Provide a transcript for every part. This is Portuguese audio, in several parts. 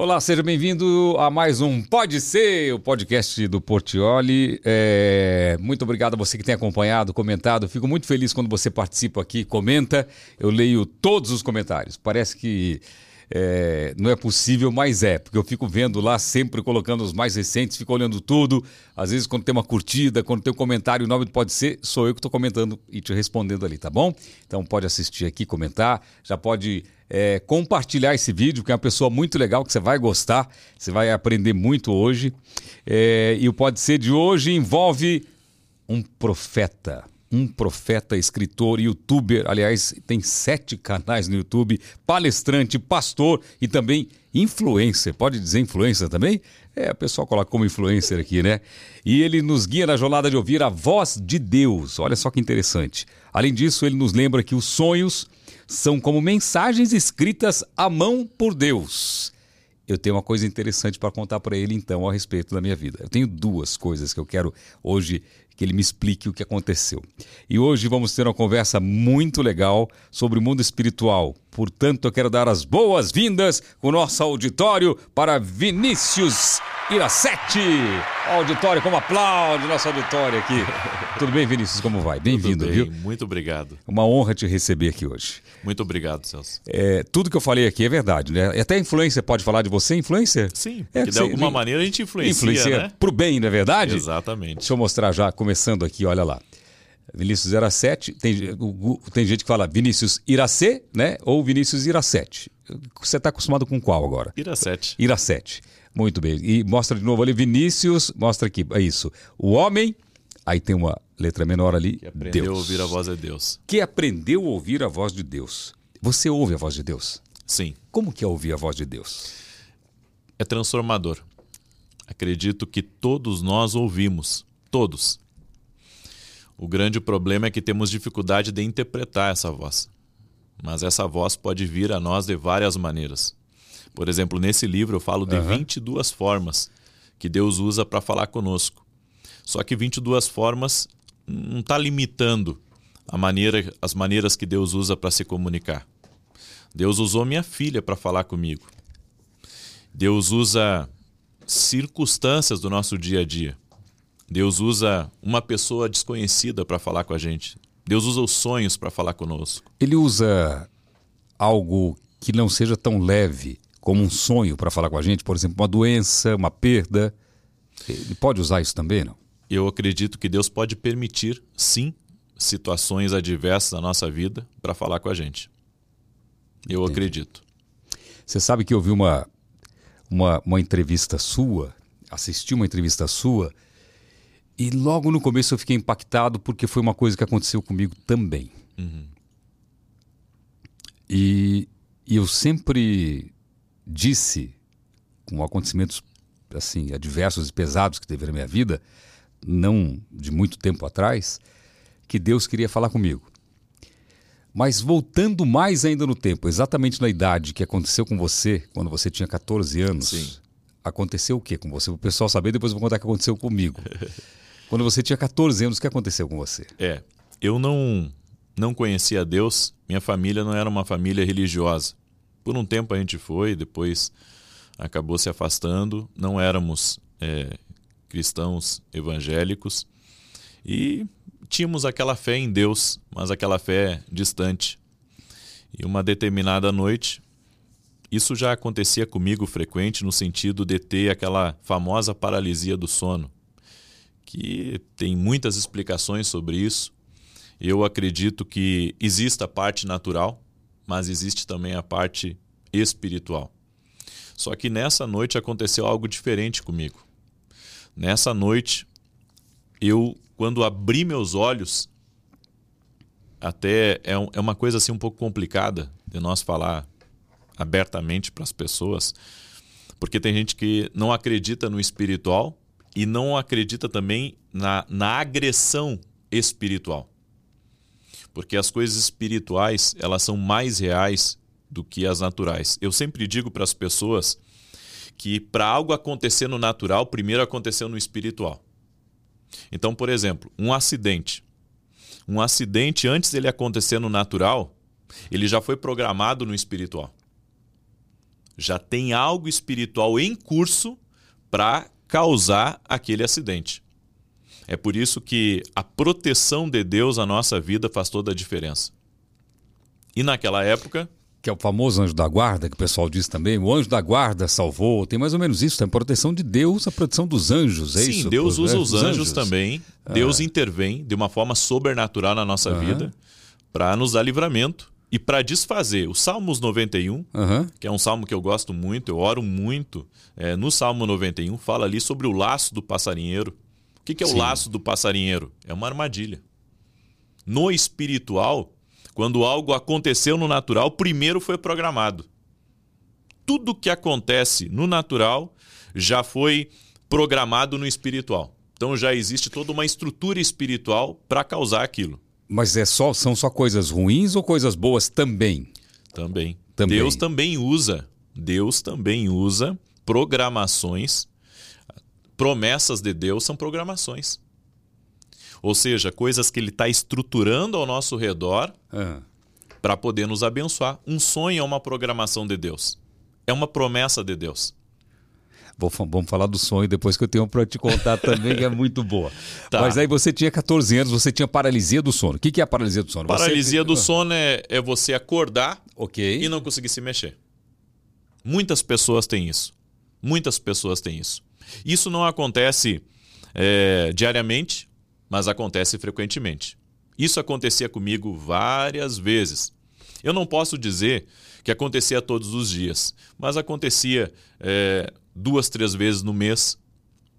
Olá, seja bem-vindo a mais um Pode Ser, o podcast do Portioli. É... Muito obrigado a você que tem acompanhado, comentado. Fico muito feliz quando você participa aqui, comenta. Eu leio todos os comentários. Parece que é... não é possível, mas é, porque eu fico vendo lá, sempre colocando os mais recentes, fico olhando tudo. Às vezes, quando tem uma curtida, quando tem um comentário, o nome do Pode Ser, sou eu que estou comentando e te respondendo ali, tá bom? Então pode assistir aqui, comentar, já pode é, compartilhar esse vídeo, que é uma pessoa muito legal, que você vai gostar, você vai aprender muito hoje. É, e o Pode Ser de hoje envolve um profeta. Um profeta, escritor, youtuber, aliás, tem sete canais no YouTube, palestrante, pastor e também influencer. Pode dizer influencer também? É, o pessoal coloca como influencer aqui, né? E ele nos guia na jornada de ouvir a voz de Deus. Olha só que interessante. Além disso, ele nos lembra que os sonhos são como mensagens escritas à mão por Deus. Eu tenho uma coisa interessante para contar para ele então a respeito da minha vida. Eu tenho duas coisas que eu quero hoje que ele me explique o que aconteceu. E hoje vamos ter uma conversa muito legal sobre o mundo espiritual. Portanto, eu quero dar as boas-vindas com o nosso auditório para Vinícius Iracete. Auditório, como aplaude nosso auditório aqui. Tudo bem, Vinícius? Como vai? Bem-vindo, bem, viu? Muito obrigado. Uma honra te receber aqui hoje. Muito obrigado, Celso. É, tudo que eu falei aqui é verdade, né? E até a influência pode falar de você, influência? Sim, é, que de alguma maneira a gente influencia, influencia né? pro bem, não é verdade? Exatamente. Deixa eu mostrar já, começando aqui, olha lá. Vinícius Iracete, tem, tem gente que fala Vinícius Iracê, né? Ou Vinícius Iracete. Você está acostumado com qual agora? Iracete. Iracete. Muito bem. E mostra de novo ali, Vinícius, mostra aqui, é isso. O homem, aí tem uma letra menor ali, que aprendeu Deus. a ouvir a voz de Deus. Que aprendeu a ouvir a voz de Deus. Você ouve a voz de Deus? Sim. Como que é ouvir a voz de Deus? É transformador. Acredito que todos nós ouvimos. Todos. O grande problema é que temos dificuldade de interpretar essa voz. Mas essa voz pode vir a nós de várias maneiras. Por exemplo, nesse livro eu falo de uhum. 22 formas que Deus usa para falar conosco. Só que 22 formas não está limitando a maneira, as maneiras que Deus usa para se comunicar. Deus usou minha filha para falar comigo. Deus usa circunstâncias do nosso dia a dia. Deus usa uma pessoa desconhecida para falar com a gente. Deus usa os sonhos para falar conosco. Ele usa algo que não seja tão leve como um sonho para falar com a gente, por exemplo, uma doença, uma perda. Ele pode usar isso também, não? Eu acredito que Deus pode permitir, sim, situações adversas na nossa vida para falar com a gente. Eu Entendi. acredito. Você sabe que eu vi uma, uma, uma entrevista sua, assisti uma entrevista sua e logo no começo eu fiquei impactado porque foi uma coisa que aconteceu comigo também. Uhum. E, e, eu sempre disse, com acontecimentos assim adversos e pesados que teve na minha vida, não de muito tempo atrás, que Deus queria falar comigo. Mas voltando mais ainda no tempo, exatamente na idade que aconteceu com você, quando você tinha 14 anos, Sim. aconteceu o que com você? O pessoal saber, depois eu vou contar o que aconteceu comigo. Quando você tinha 14 anos, o que aconteceu com você? É, eu não não conhecia Deus, minha família não era uma família religiosa. Por um tempo a gente foi, depois acabou se afastando, não éramos é, cristãos evangélicos e tínhamos aquela fé em Deus, mas aquela fé distante. E uma determinada noite, isso já acontecia comigo frequente no sentido de ter aquela famosa paralisia do sono que tem muitas explicações sobre isso. Eu acredito que existe a parte natural, mas existe também a parte espiritual. Só que nessa noite aconteceu algo diferente comigo. Nessa noite, eu, quando abri meus olhos, até é, é uma coisa assim um pouco complicada de nós falar abertamente para as pessoas, porque tem gente que não acredita no espiritual e não acredita também na, na agressão espiritual. Porque as coisas espirituais, elas são mais reais do que as naturais. Eu sempre digo para as pessoas que para algo acontecer no natural, primeiro aconteceu no espiritual. Então, por exemplo, um acidente. Um acidente, antes dele acontecer no natural, ele já foi programado no espiritual. Já tem algo espiritual em curso para causar aquele acidente. É por isso que a proteção de Deus na nossa vida faz toda a diferença. E naquela época, que é o famoso anjo da guarda, que o pessoal diz também, o anjo da guarda salvou, tem mais ou menos isso, tem a proteção de Deus, a proteção dos anjos, é Sim, isso? Sim, Deus usa os anjos, anjos também, Deus intervém de uma forma sobrenatural na nossa vida para nos dar livramento e para desfazer. O Salmos 91, que é um salmo que eu gosto muito, eu oro muito, é, no Salmo 91 fala ali sobre o laço do passarinheiro. O que, que é o Sim. laço do passarinheiro? É uma armadilha. No espiritual, quando algo aconteceu no natural, primeiro foi programado. Tudo que acontece no natural já foi programado no espiritual. Então já existe toda uma estrutura espiritual para causar aquilo. Mas é só são só coisas ruins ou coisas boas também? Também. também. Deus também usa. Deus também usa programações. Promessas de Deus são programações. Ou seja, coisas que ele está estruturando ao nosso redor ah. para poder nos abençoar. Um sonho é uma programação de Deus. É uma promessa de Deus. Vou, vamos falar do sonho depois que eu tenho para te contar também, que é muito boa. Tá. Mas aí você tinha 14 anos, você tinha paralisia do sono. O que, que é a paralisia do sono? Paralisia você... do sono é, é você acordar okay. e não conseguir se mexer. Muitas pessoas têm isso. Muitas pessoas têm isso. Isso não acontece é, diariamente, mas acontece frequentemente. Isso acontecia comigo várias vezes. Eu não posso dizer que acontecia todos os dias, mas acontecia é, duas, três vezes no mês,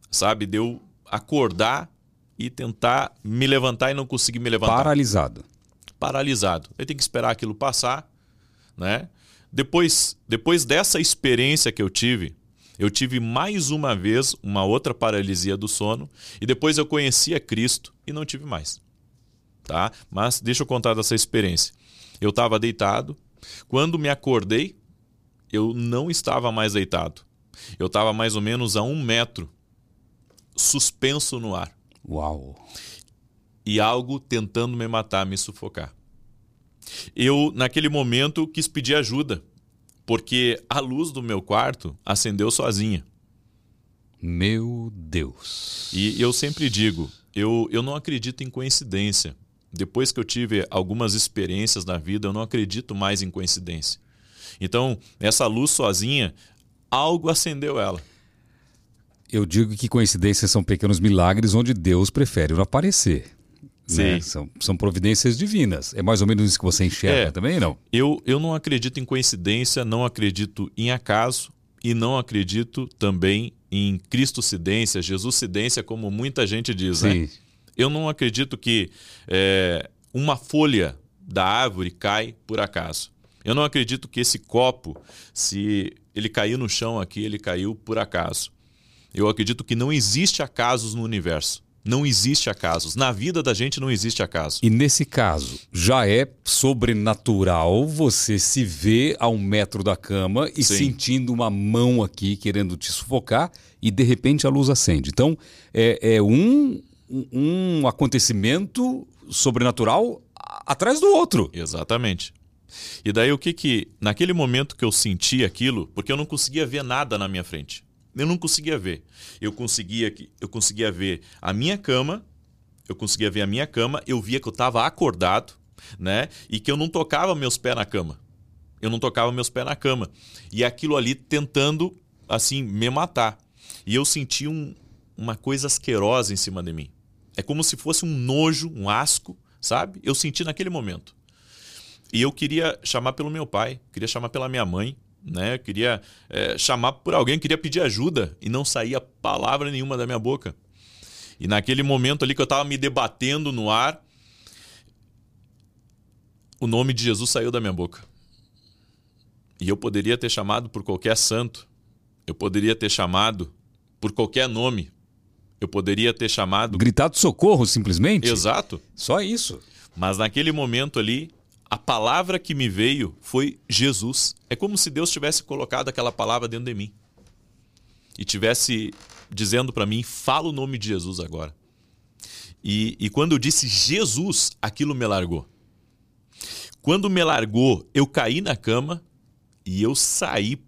sabe? Deu acordar e tentar me levantar e não conseguir me levantar. Paralisado. Paralisado. Aí tem que esperar aquilo passar, né? Depois, depois dessa experiência que eu tive, eu tive mais uma vez uma outra paralisia do sono e depois eu conheci a Cristo e não tive mais. Tá? Mas deixa eu contar dessa experiência. Eu estava deitado, quando me acordei, eu não estava mais deitado. Eu estava mais ou menos a um metro, suspenso no ar. Uau! E algo tentando me matar, me sufocar. Eu, naquele momento, quis pedir ajuda porque a luz do meu quarto acendeu sozinha. Meu Deus. E eu sempre digo, eu, eu não acredito em coincidência. Depois que eu tive algumas experiências na vida, eu não acredito mais em coincidência. Então, essa luz sozinha, algo acendeu ela. Eu digo que coincidências são pequenos milagres onde Deus prefere não aparecer. Né? São, são providências divinas. É mais ou menos isso que você enxerga é, também, não? Eu, eu não acredito em coincidência, não acredito em acaso e não acredito também em cristocidência, jesuscidência, como muita gente diz. Né? Sim. Né? Eu não acredito que é, uma folha da árvore cai por acaso. Eu não acredito que esse copo, se ele caiu no chão aqui, ele caiu por acaso. Eu acredito que não existe acasos no universo. Não existe acasos. Na vida da gente não existe acaso. E nesse caso, já é sobrenatural você se ver a um metro da cama e Sim. sentindo uma mão aqui querendo te sufocar e de repente a luz acende. Então, é, é um, um acontecimento sobrenatural atrás do outro. Exatamente. E daí o que que, naquele momento que eu senti aquilo, porque eu não conseguia ver nada na minha frente. Eu não conseguia ver. Eu conseguia, eu conseguia ver a minha cama, eu conseguia ver a minha cama, eu via que eu estava acordado, né? E que eu não tocava meus pés na cama. Eu não tocava meus pés na cama. E aquilo ali tentando, assim, me matar. E eu senti um, uma coisa asquerosa em cima de mim. É como se fosse um nojo, um asco, sabe? Eu senti naquele momento. E eu queria chamar pelo meu pai, queria chamar pela minha mãe, né? Eu queria é, chamar por alguém, queria pedir ajuda e não saía palavra nenhuma da minha boca. E naquele momento ali que eu estava me debatendo no ar, o nome de Jesus saiu da minha boca. E eu poderia ter chamado por qualquer santo, eu poderia ter chamado por qualquer nome, eu poderia ter chamado. Gritado socorro, simplesmente? Exato. Só isso. Mas naquele momento ali, a palavra que me veio foi Jesus. É como se Deus tivesse colocado aquela palavra dentro de mim e tivesse dizendo para mim: fala o nome de Jesus agora. E, e quando eu disse Jesus, aquilo me largou. Quando me largou, eu caí na cama e eu saí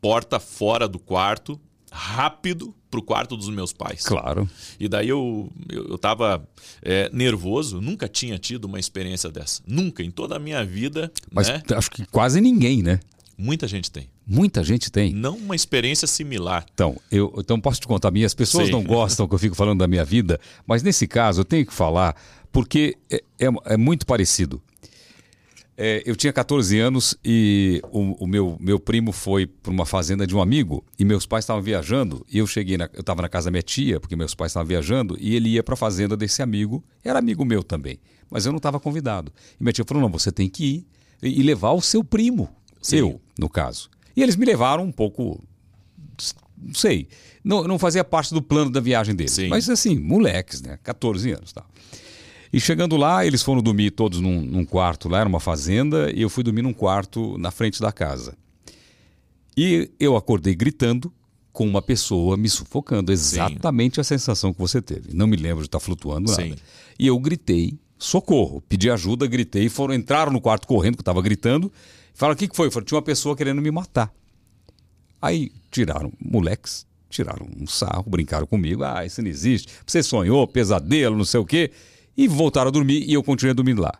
porta fora do quarto, rápido pro quarto dos meus pais. Claro. E daí eu, eu, eu tava é, nervoso, nunca tinha tido uma experiência dessa. Nunca, em toda a minha vida. Mas né? acho que quase ninguém, né? Muita gente tem. Muita gente tem. Não uma experiência similar. Então, eu então posso te contar a minha. As pessoas Sim. não gostam que eu fico falando da minha vida, mas nesse caso eu tenho que falar porque é, é, é muito parecido. É, eu tinha 14 anos e o, o meu, meu primo foi para uma fazenda de um amigo e meus pais estavam viajando e eu cheguei, na, eu estava na casa da minha tia porque meus pais estavam viajando e ele ia para a fazenda desse amigo, era amigo meu também, mas eu não estava convidado. E minha tia falou, não, você tem que ir e, e levar o seu primo, Sim. eu, no caso. E eles me levaram um pouco, não sei, não, não fazia parte do plano da viagem deles, mas assim, moleques, né, 14 anos, tá. E chegando lá, eles foram dormir todos num, num quarto lá, era uma fazenda, e eu fui dormir num quarto na frente da casa. E eu acordei gritando com uma pessoa me sufocando, exatamente a sensação que você teve. Não me lembro de estar flutuando nada. Sim. E eu gritei, socorro, pedi ajuda, gritei, foram entraram no quarto correndo, que eu estava gritando. Falaram, o que, que foi? Falaram, tinha uma pessoa querendo me matar. Aí tiraram, moleques, tiraram um sarro, brincaram comigo. Ah, isso não existe. Você sonhou, pesadelo, não sei o quê. E voltaram a dormir e eu continuei dormindo lá.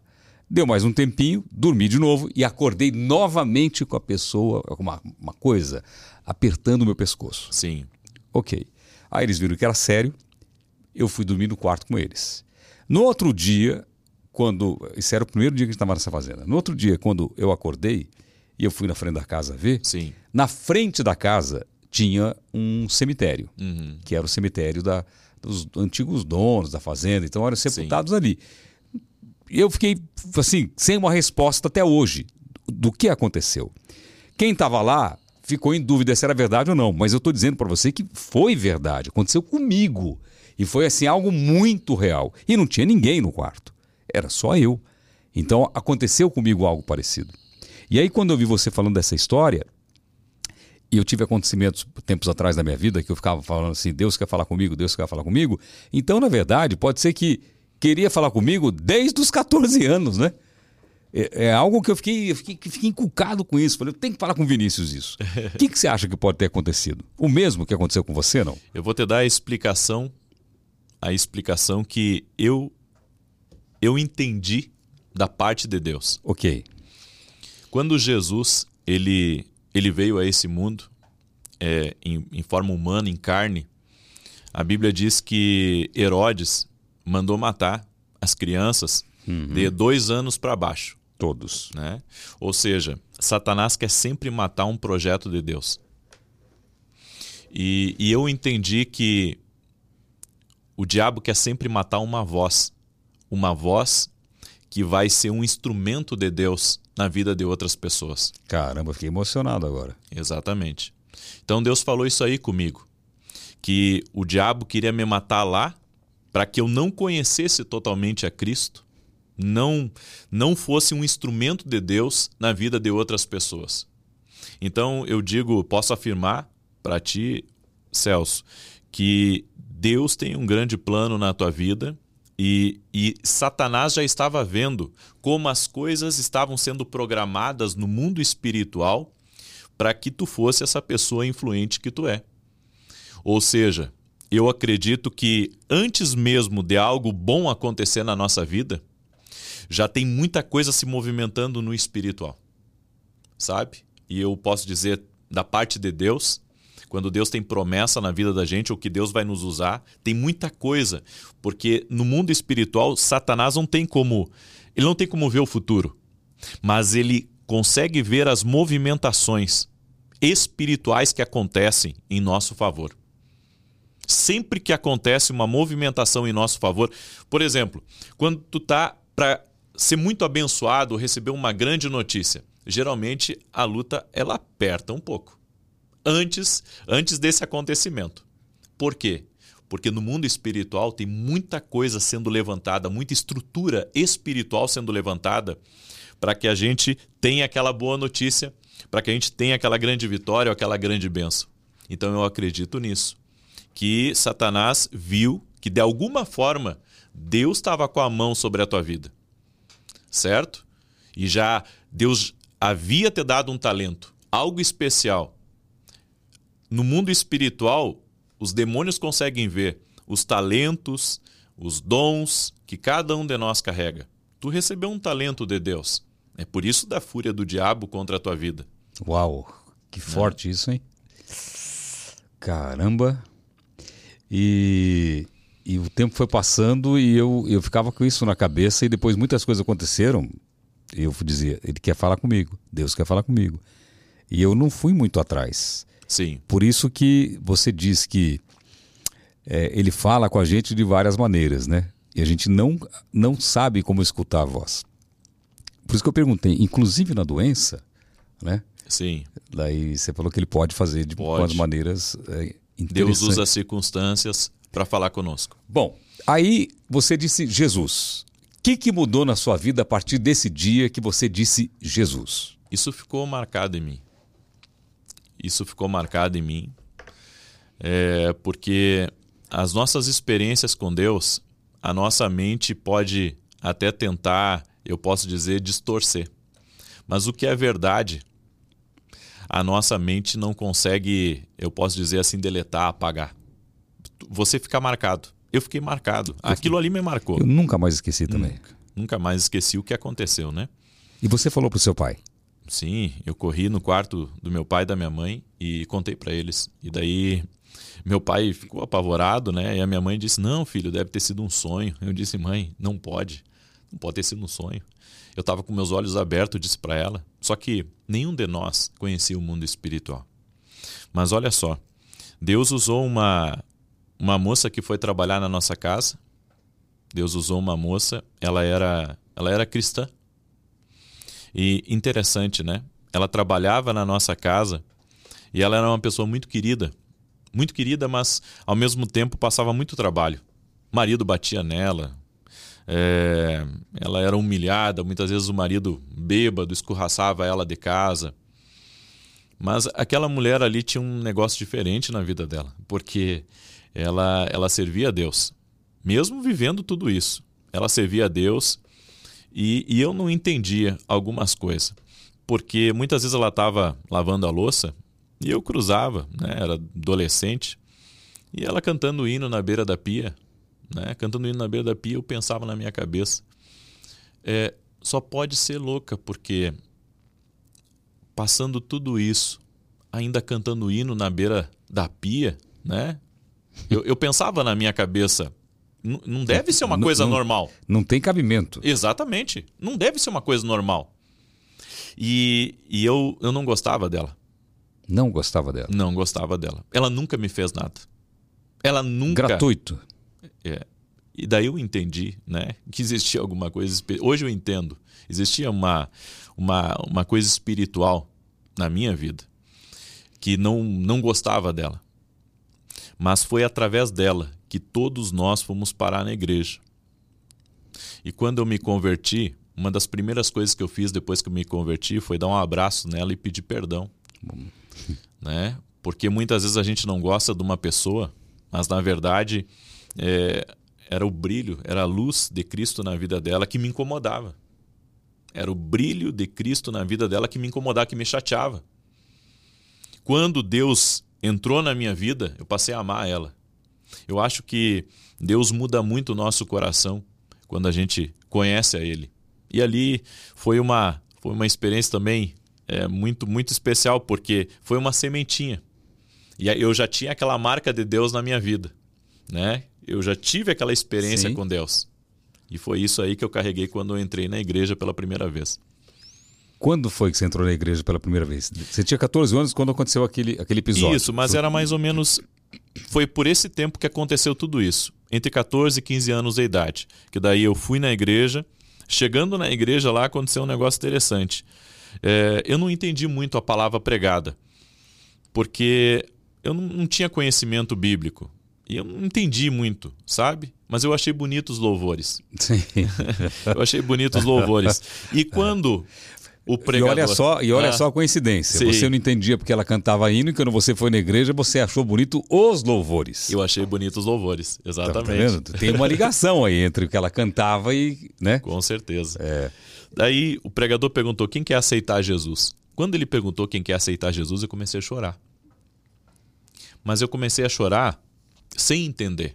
Deu mais um tempinho, dormi de novo e acordei novamente com a pessoa, com uma, uma coisa, apertando o meu pescoço. Sim. Ok. Aí eles viram que era sério, eu fui dormir no quarto com eles. No outro dia, quando. Isso era o primeiro dia que a gente estava nessa fazenda. No outro dia, quando eu acordei e eu fui na frente da casa ver, Sim. na frente da casa tinha um cemitério, que era o cemitério da, dos antigos donos da fazenda, então eram sepultados ali. Eu fiquei, assim, sem uma resposta até hoje do que aconteceu. Quem estava lá ficou em dúvida se era verdade ou não, mas eu estou dizendo para você que foi verdade, aconteceu comigo. E foi, assim, algo muito real. E não tinha ninguém no quarto, era só eu. Então aconteceu comigo algo parecido. E aí, quando eu vi você falando dessa história, e eu tive acontecimentos tempos atrás da minha vida que eu ficava falando assim: Deus quer falar comigo, Deus quer falar comigo. Então, na verdade, pode ser que queria falar comigo desde os 14 anos, né? É, é algo que eu fiquei, eu fiquei, que fiquei inculcado com isso. Falei, eu tenho que falar com o Vinícius isso. O que, que você acha que pode ter acontecido? O mesmo que aconteceu com você, não? Eu vou te dar a explicação, a explicação que eu eu entendi da parte de Deus. Ok. Quando Jesus ele ele veio a esse mundo é, em, em forma humana, em carne, a Bíblia diz que Herodes mandou matar as crianças de dois anos para baixo. Todos. Né? Ou seja, Satanás quer sempre matar um projeto de Deus. E, e eu entendi que o diabo quer sempre matar uma voz, uma voz que vai ser um instrumento de Deus na vida de outras pessoas. Caramba, fiquei emocionado agora. Exatamente. Então Deus falou isso aí comigo, que o diabo queria me matar lá para que eu não conhecesse totalmente a Cristo, não não fosse um instrumento de Deus na vida de outras pessoas. Então eu digo, posso afirmar para ti, Celso, que Deus tem um grande plano na tua vida e, e, Satanás já estava vendo como as coisas estavam sendo programadas no mundo espiritual para que tu fosse essa pessoa influente que tu é. Ou seja, eu acredito que antes mesmo de algo bom acontecer na nossa vida, já tem muita coisa se movimentando no espiritual. Sabe? E eu posso dizer da parte de Deus, quando Deus tem promessa na vida da gente, ou que Deus vai nos usar, tem muita coisa, porque no mundo espiritual Satanás não tem como, ele não tem como ver o futuro, mas ele consegue ver as movimentações espirituais que acontecem em nosso favor. Sempre que acontece uma movimentação em nosso favor, por exemplo, quando tu tá para ser muito abençoado receber uma grande notícia, geralmente a luta ela aperta um pouco antes, antes desse acontecimento. Por quê? Porque no mundo espiritual tem muita coisa sendo levantada, muita estrutura espiritual sendo levantada para que a gente tenha aquela boa notícia, para que a gente tenha aquela grande vitória ou aquela grande benção. Então eu acredito nisso, que Satanás viu que de alguma forma Deus estava com a mão sobre a tua vida. Certo? E já Deus havia te dado um talento, algo especial no mundo espiritual, os demônios conseguem ver os talentos, os dons que cada um de nós carrega. Tu recebeu um talento de Deus. É por isso da fúria do diabo contra a tua vida. Uau, que forte é. isso, hein? Caramba. E, e o tempo foi passando e eu, eu ficava com isso na cabeça e depois muitas coisas aconteceram. Eu dizia, ele quer falar comigo, Deus quer falar comigo. E eu não fui muito atrás. Sim. Por isso que você diz que é, ele fala com a gente de várias maneiras, né? E a gente não, não sabe como escutar a voz. Por isso que eu perguntei, inclusive na doença, né? Sim. Daí você falou que ele pode fazer de pode. maneiras é, Deus usa as circunstâncias para falar conosco. Bom, aí você disse Jesus. O que, que mudou na sua vida a partir desse dia que você disse Jesus? Isso ficou marcado em mim. Isso ficou marcado em mim. É, porque as nossas experiências com Deus, a nossa mente pode até tentar, eu posso dizer, distorcer. Mas o que é verdade, a nossa mente não consegue, eu posso dizer assim, deletar, apagar. Você fica marcado. Eu fiquei marcado. Aquilo ali me marcou. Eu nunca mais esqueci também. Nunca, nunca mais esqueci o que aconteceu, né? E você falou pro seu pai? Sim, eu corri no quarto do meu pai e da minha mãe e contei para eles. E daí meu pai ficou apavorado, né? E a minha mãe disse: Não, filho, deve ter sido um sonho. Eu disse: Mãe, não pode. Não pode ter sido um sonho. Eu estava com meus olhos abertos, disse para ela. Só que nenhum de nós conhecia o mundo espiritual. Mas olha só, Deus usou uma, uma moça que foi trabalhar na nossa casa. Deus usou uma moça, ela era, ela era cristã. E interessante, né? Ela trabalhava na nossa casa e ela era uma pessoa muito querida. Muito querida, mas ao mesmo tempo passava muito trabalho. O marido batia nela, é, ela era humilhada, muitas vezes o marido bêbado escorraçava ela de casa. Mas aquela mulher ali tinha um negócio diferente na vida dela, porque ela, ela servia a Deus, mesmo vivendo tudo isso. Ela servia a Deus e, e eu não entendia algumas coisas, porque muitas vezes ela estava lavando a louça e eu cruzava, né, era adolescente, e ela cantando o hino na beira da pia, né? Cantando hino na beira da pia, eu pensava na minha cabeça. É, só pode ser louca, porque passando tudo isso, ainda cantando hino na beira da pia, né? Eu, eu pensava na minha cabeça, não deve ser uma coisa não, normal. Não tem cabimento. Exatamente. Não deve ser uma coisa normal. E, e eu, eu não gostava dela. Não gostava dela? Não gostava dela. Ela nunca me fez nada. Ela nunca. Gratuito. É. E daí eu entendi né, que existia alguma coisa. Hoje eu entendo. Existia uma, uma, uma coisa espiritual na minha vida que não, não gostava dela. Mas foi através dela que todos nós fomos parar na igreja. E quando eu me converti, uma das primeiras coisas que eu fiz depois que eu me converti foi dar um abraço nela e pedir perdão. né? Porque muitas vezes a gente não gosta de uma pessoa, mas na verdade é, era o brilho, era a luz de Cristo na vida dela que me incomodava. Era o brilho de Cristo na vida dela que me incomodava, que me chateava. Quando Deus entrou na minha vida, eu passei a amar ela. Eu acho que Deus muda muito o nosso coração quando a gente conhece a Ele. E ali foi uma, foi uma experiência também é, muito, muito especial, porque foi uma sementinha. E eu já tinha aquela marca de Deus na minha vida, né? eu já tive aquela experiência Sim. com Deus. E foi isso aí que eu carreguei quando eu entrei na igreja pela primeira vez. Quando foi que você entrou na igreja pela primeira vez? Você tinha 14 anos quando aconteceu aquele, aquele episódio. Isso, mas era mais ou menos. Foi por esse tempo que aconteceu tudo isso. Entre 14 e 15 anos de idade. Que daí eu fui na igreja. Chegando na igreja lá aconteceu um negócio interessante. É, eu não entendi muito a palavra pregada. Porque eu não, tinha conhecimento bíblico. E eu não entendi muito, sabe? Mas eu achei bonitos os louvores. Sim. eu achei bonitos os louvores. E quando o pregador... E olha só, e olha ah, só a coincidência. Sim. Você não entendia porque ela cantava hino e quando você foi na igreja você achou bonito os louvores. Eu achei bonitos os louvores, exatamente. Tá Tem uma ligação aí entre o que ela cantava e, né? Com certeza. É. Daí o pregador perguntou quem quer aceitar Jesus. Quando ele perguntou quem quer aceitar Jesus, eu comecei a chorar. mas eu comecei a chorar sem entender.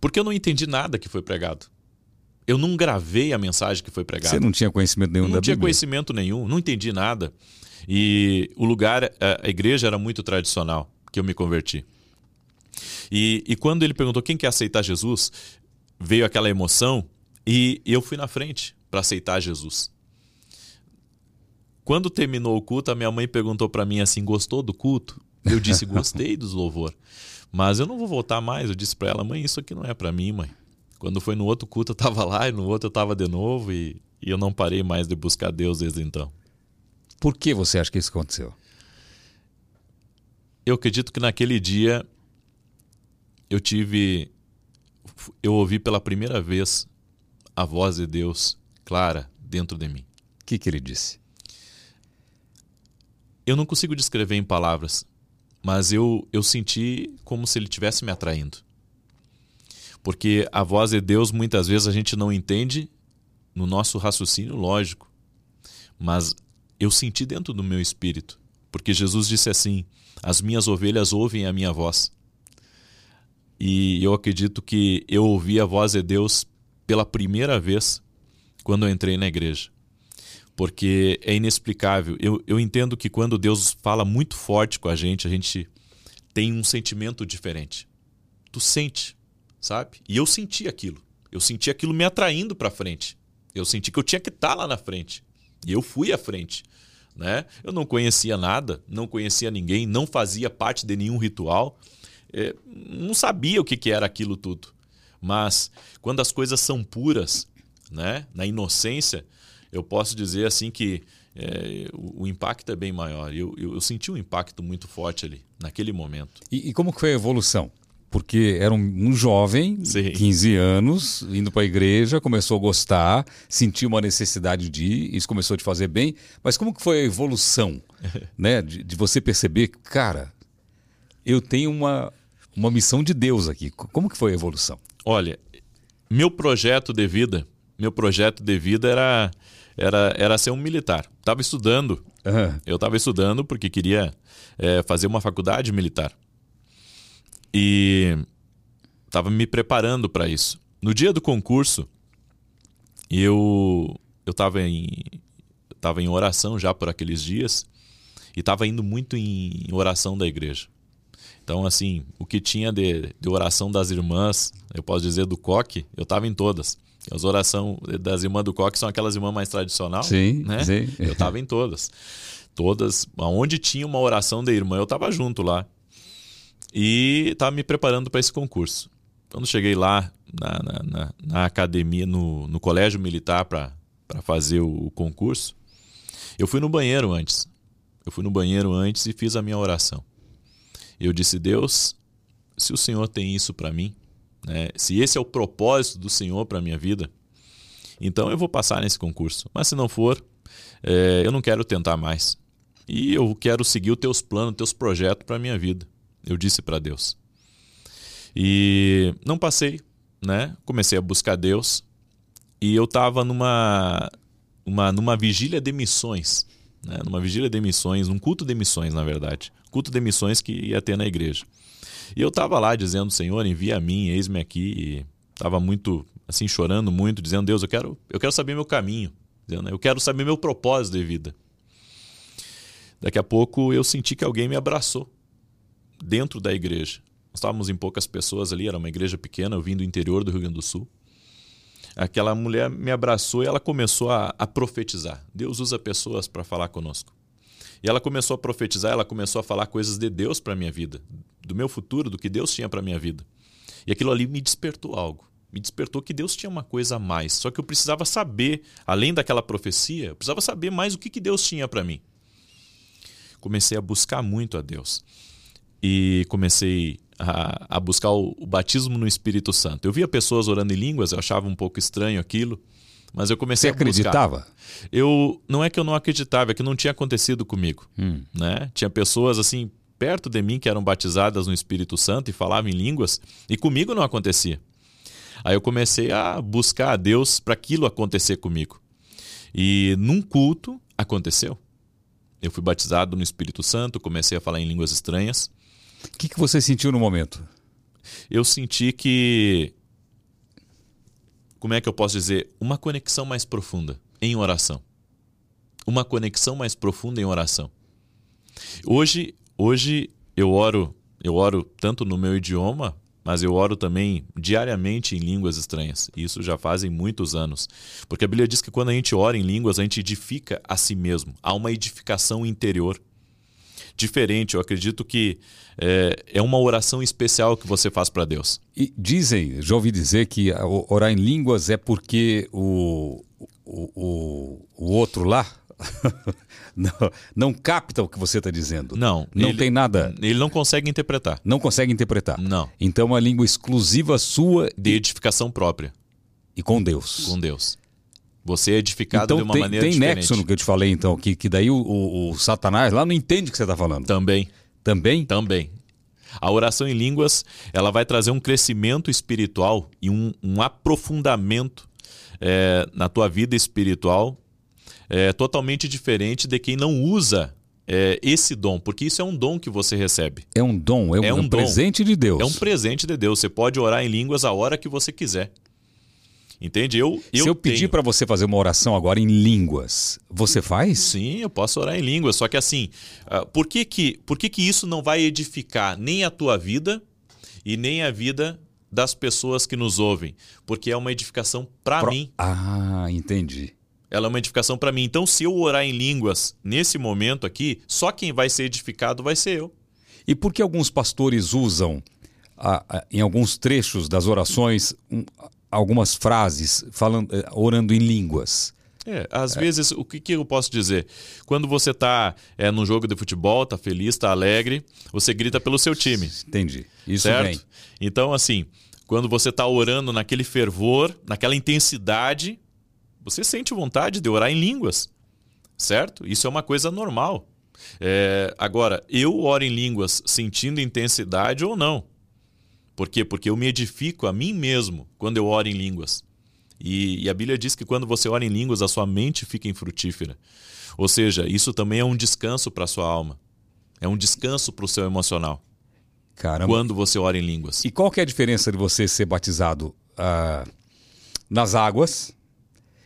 Porque eu não entendi nada que foi pregado. Eu não gravei a mensagem que foi pregada. Você não tinha conhecimento nenhum eu da Não tinha Bíblia? conhecimento nenhum, não entendi nada. E o lugar, a igreja era muito tradicional que eu me converti. E, e quando ele perguntou quem quer aceitar Jesus, veio aquela emoção e eu fui na frente para aceitar Jesus. Quando terminou o culto, a minha mãe perguntou para mim assim: gostou do culto? Eu disse: gostei dos louvor. Mas eu não vou voltar mais. Eu disse para ela: mãe, isso aqui não é para mim, mãe. Quando foi no outro culto, eu estava lá e no outro eu estava de novo e, e eu não parei mais de buscar Deus desde então. Por que você acha que isso aconteceu? Eu acredito que naquele dia eu tive. Eu ouvi pela primeira vez a voz de Deus clara dentro de mim. O que, que ele disse? Eu não consigo descrever em palavras, mas eu, eu senti como se ele estivesse me atraindo. Porque a voz de Deus muitas vezes a gente não entende no nosso raciocínio lógico, mas eu senti dentro do meu espírito, porque Jesus disse assim: As minhas ovelhas ouvem a minha voz. E eu acredito que eu ouvi a voz de Deus pela primeira vez quando eu entrei na igreja. Porque é inexplicável. Eu, eu entendo que quando Deus fala muito forte com a gente, a gente tem um sentimento diferente. Tu sente, sabe? E eu senti aquilo. Eu senti aquilo me atraindo para frente. Eu senti que eu tinha que estar tá lá na frente. E eu fui à frente. Né? Eu não conhecia nada, não conhecia ninguém, não fazia parte de nenhum ritual, é, não sabia o que, que era aquilo tudo. Mas quando as coisas são puras, né? na inocência, eu posso dizer assim que é, o, o, impacto é bem maior. Eu, eu, eu, senti um impacto muito forte ali, naquele momento. E, e como foi a evolução? Porque era um, um jovem, Sim. 15 anos, indo para a igreja, começou a gostar, sentiu uma necessidade de ir, isso começou a te fazer bem. Mas como que foi a evolução, né? De, de, você perceber, cara, eu tenho uma, uma missão de Deus aqui. Como que foi a evolução? Olha, meu projeto de vida, meu projeto de vida era era, era ser um militar. Estava estudando. Uhum. Eu estava estudando porque queria é, fazer uma faculdade militar. E estava me preparando para isso. No dia do concurso, eu eu estava em tava em oração já por aqueles dias e estava indo muito em oração da igreja. Então, assim, o que tinha de, de oração das irmãs, eu posso dizer do coque, eu estava em todas. As orações das irmãs do coque são aquelas irmãs mais tradicionais, sim, né? Sim. Eu estava em todas. Todas, aonde tinha uma oração da irmã, eu estava junto lá. E estava me preparando para esse concurso. Quando cheguei lá na, na, na, na academia, no, no colégio militar para fazer o, o concurso, eu fui no banheiro antes. Eu fui no banheiro antes e fiz a minha oração. Eu disse: Deus, se o Senhor tem isso para mim, né, se esse é o propósito do Senhor para minha vida, então eu vou passar nesse concurso. Mas se não for, é, eu não quero tentar mais. E eu quero seguir os teus planos, os teus projetos para minha vida. Eu disse para Deus. E não passei, né? Comecei a buscar Deus e eu estava numa, uma, numa vigília de missões, né? numa vigília de missões, num culto de missões, na verdade. Culto de missões que ia ter na igreja. E eu estava lá dizendo, Senhor, envia a mim, eis-me aqui. Estava muito, assim, chorando muito, dizendo, Deus, eu quero, eu quero saber meu caminho. Eu quero saber meu propósito de vida. Daqui a pouco eu senti que alguém me abraçou dentro da igreja. Nós estávamos em poucas pessoas ali, era uma igreja pequena, eu vim do interior do Rio Grande do Sul. Aquela mulher me abraçou e ela começou a, a profetizar. Deus usa pessoas para falar conosco. E ela começou a profetizar, ela começou a falar coisas de Deus para minha vida, do meu futuro, do que Deus tinha para minha vida. E aquilo ali me despertou algo. Me despertou que Deus tinha uma coisa a mais. Só que eu precisava saber, além daquela profecia, eu precisava saber mais o que, que Deus tinha para mim. Comecei a buscar muito a Deus e comecei a, a buscar o, o, batismo no Espírito Santo. Eu via pessoas orando em línguas, eu achava um pouco estranho aquilo, mas eu comecei Você a buscar. acreditava? Eu não é que eu não acreditava, é que não tinha acontecido comigo, hum. né? Tinha pessoas assim perto de mim que eram batizadas no Espírito Santo e falavam em línguas, e comigo não acontecia. Aí eu comecei a buscar a Deus para aquilo acontecer comigo. E num culto aconteceu. Eu fui batizado no Espírito Santo, comecei a falar em línguas estranhas. O que, que você sentiu no momento? Eu senti que. Como é que eu posso dizer? Uma conexão mais profunda em oração. Uma conexão mais profunda em oração. Hoje, hoje eu oro, eu oro tanto no meu idioma, mas eu oro também diariamente em línguas estranhas. Isso já fazem muitos anos. Porque a Bíblia diz que quando a gente ora em línguas, a gente edifica a si mesmo. Há uma edificação interior diferente. Eu acredito que é, é uma oração especial que você faz para Deus. E dizem, já ouvi dizer que orar em línguas é porque o, o, o, o outro lá, não, não, capta o que você está dizendo. Não. Não ele, tem nada. Ele não consegue interpretar. Não consegue interpretar. Não. Então é uma língua exclusiva sua. De edificação própria. E com Deus. Com Deus. Você é edificado então, de uma tem, maneira tem diferente. Tem nexo no que eu te falei, então, que, que daí o, o, o Satanás lá não entende o que você está falando. Também. Também? Também. A oração em línguas ela vai trazer um crescimento espiritual e um, um aprofundamento é, na tua vida espiritual é, totalmente diferente de quem não usa é, esse dom, porque isso é um dom que você recebe. É um dom, é um, é um, um presente de Deus. É um presente de Deus. Você pode orar em línguas a hora que você quiser. Entende? Eu, eu Se eu pedir tenho... para você fazer uma oração agora em línguas, você faz? Sim, eu posso orar em línguas. Só que assim, uh, por, que, que, por que, que isso não vai edificar nem a tua vida e nem a vida das pessoas que nos ouvem? Porque é uma edificação para Pro... mim. Ah, entendi. Ela é uma edificação para mim. Então, se eu orar em línguas nesse momento aqui, só quem vai ser edificado vai ser eu. E por que alguns pastores usam, ah, ah, em alguns trechos das orações, um, algumas frases falando, orando em línguas? É, às é. vezes, o que, que, eu posso dizer? Quando você está é, num jogo de futebol, está feliz, está alegre, você grita pelo seu time. Entendi. Isso certo? Vem. Então, assim, quando você está orando naquele fervor, naquela intensidade, você sente vontade de orar em línguas, certo? Isso é uma coisa normal. É, agora, eu oro em línguas sentindo intensidade ou não. Por quê? Porque eu me edifico a mim mesmo quando eu oro em línguas. E, e a Bíblia diz que quando você ora em línguas, a sua mente fica infrutífera. Ou seja, isso também é um descanso para a sua alma. É um descanso para o seu emocional. Caramba. Quando você ora em línguas. E qual que é a diferença de você ser batizado uh, nas águas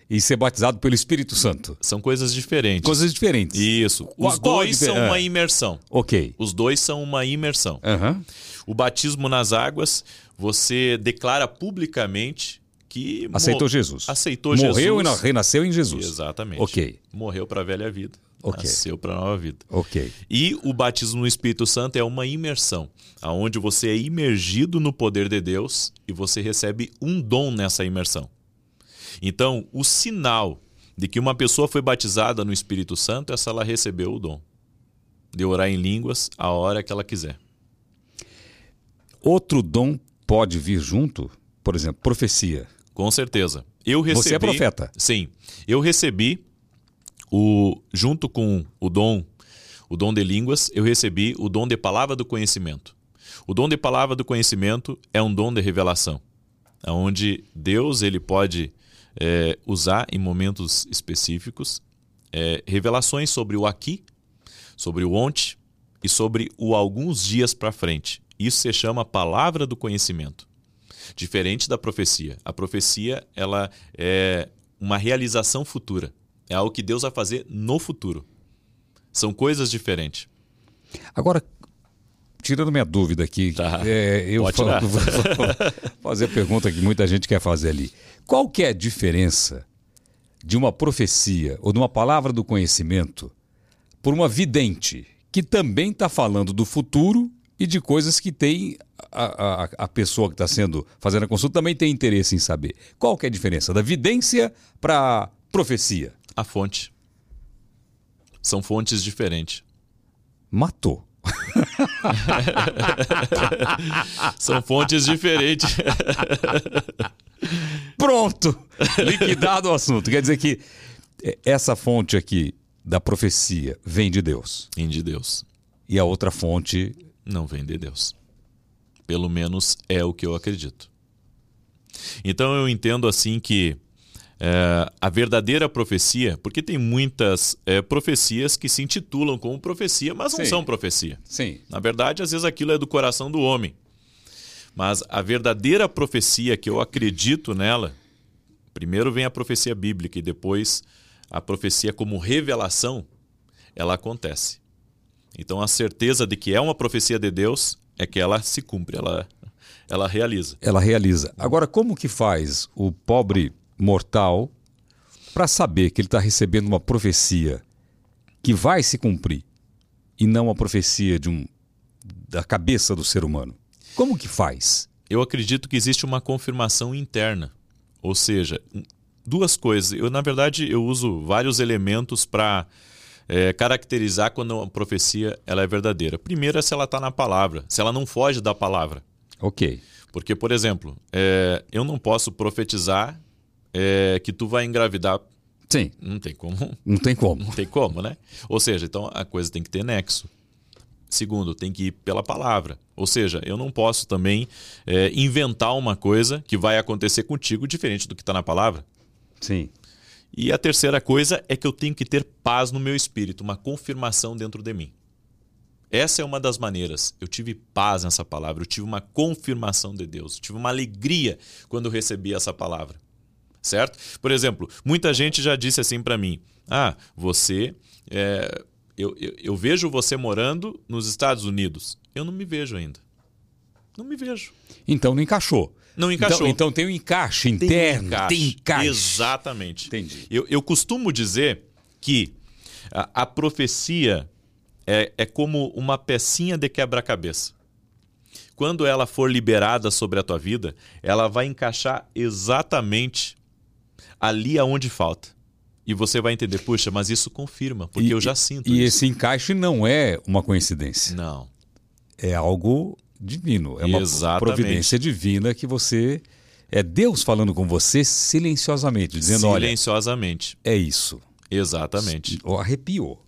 e ser batizado pelo Espírito Santo? São coisas diferentes. Coisas diferentes. Isso. Os Qual- qual dois difer- são uma ah. imersão. Ok. Os dois são uma imersão. Aham. O batismo nas águas, você declara publicamente que Aceitou Jesus. Aceitou Morreu Jesus. e na- renasceu em Jesus. Exatamente. Ok. Morreu para a velha vida. Ok. Nasceu para a nova vida. Ok. E o batismo no Espírito Santo é uma imersão, aonde você é imergido no poder de Deus e você recebe um dom nessa imersão. Então, o sinal de que uma pessoa foi batizada no Espírito Santo é se ela recebeu o dom de orar em línguas a hora que ela quiser. Outro dom pode vir junto? Por exemplo, profecia. Com certeza. Eu recebi. Você é profeta. Sim. Eu recebi o junto com o dom, o dom de línguas, eu recebi o dom de palavra do conhecimento. O dom de palavra do conhecimento é um dom de revelação, onde Deus ele pode é, usar em momentos específicos é, revelações sobre o aqui, sobre o ontem e sobre o alguns dias para frente. Isso se chama palavra do conhecimento diferente da profecia. A profecia ela é uma realização futura. É algo que Deus vai fazer no futuro. São coisas diferentes. Agora, tirando minha dúvida aqui, Tá. é, eu vou fazer a pergunta que muita gente quer fazer ali. Qual que é a diferença de uma profecia ou de uma palavra do conhecimento por uma vidente que também está falando do futuro e de coisas que tem a, a, a pessoa que está sendo fazendo a consulta também tem interesse em saber. Qual que é a diferença da vidência para profecia? A fonte. São fontes diferentes. Matou. São fontes diferentes. Pronto! Liquidado o assunto. Quer dizer que essa fonte aqui da profecia vem de Deus Vem de Deus. e a outra fonte Não vem de Deus. Pelo menos é o que eu acredito. Então eu entendo assim que É, a verdadeira profecia, porque tem muitas é, profecias que se intitulam como profecia, mas não Sim. são profecia. Sim. Na verdade, às vezes aquilo é do coração do homem. Mas a verdadeira profecia que eu acredito nela, primeiro vem a profecia bíblica e depois a profecia como revelação, ela acontece. Então a certeza de que é uma profecia de Deus é que ela se cumpre, ela, ela realiza. Ela realiza. Agora, como que faz o pobre mortal para saber que ele está recebendo uma profecia que vai se cumprir e não uma profecia de um da cabeça do ser humano? Como que faz? Eu acredito que existe uma confirmação interna. Ou seja, duas coisas. Eu, na verdade, eu uso vários elementos para é, caracterizar quando uma profecia ela é verdadeira. Primeiro é se ela está na palavra, se ela não foge da palavra. Ok. Porque, por exemplo, é, eu não posso profetizar é, que tu vai engravidar. Sim, Não tem como. não tem como. Não tem como, né? Ou seja, então a coisa tem que ter nexo. Segundo, tem que ir pela palavra. Ou seja, eu não posso também é, inventar uma coisa que vai acontecer contigo diferente do que está na palavra. Sim. E a terceira coisa é que eu tenho que ter paz no meu espírito, uma confirmação dentro de mim. Essa é uma das maneiras. Eu tive paz nessa palavra, eu tive uma confirmação de Deus, eu tive uma alegria quando eu recebi essa palavra. Certo? Por exemplo, muita gente já disse assim para mim: Ah, você. é, eu, eu, eu vejo você morando nos Estados Unidos. Eu não me vejo ainda. Não me vejo. Então não encaixou. Não encaixou. Então, então tem um encaixe interno. Tem encaixe. Exatamente. Entendi. Eu, eu costumo dizer que a, a profecia é, é como uma pecinha de quebra-cabeça. Quando ela for liberada sobre a tua vida, ela vai encaixar exatamente ali aonde falta. E você vai entender, puxa, mas isso confirma, porque E- eu já sinto E isso. esse encaixe não é uma coincidência. Não. É algo divino. É uma Exatamente. providência divina que você. É Deus falando com você silenciosamente, dizendo: olha, Silenciosamente. é isso. Exatamente. Ó, arrepiou.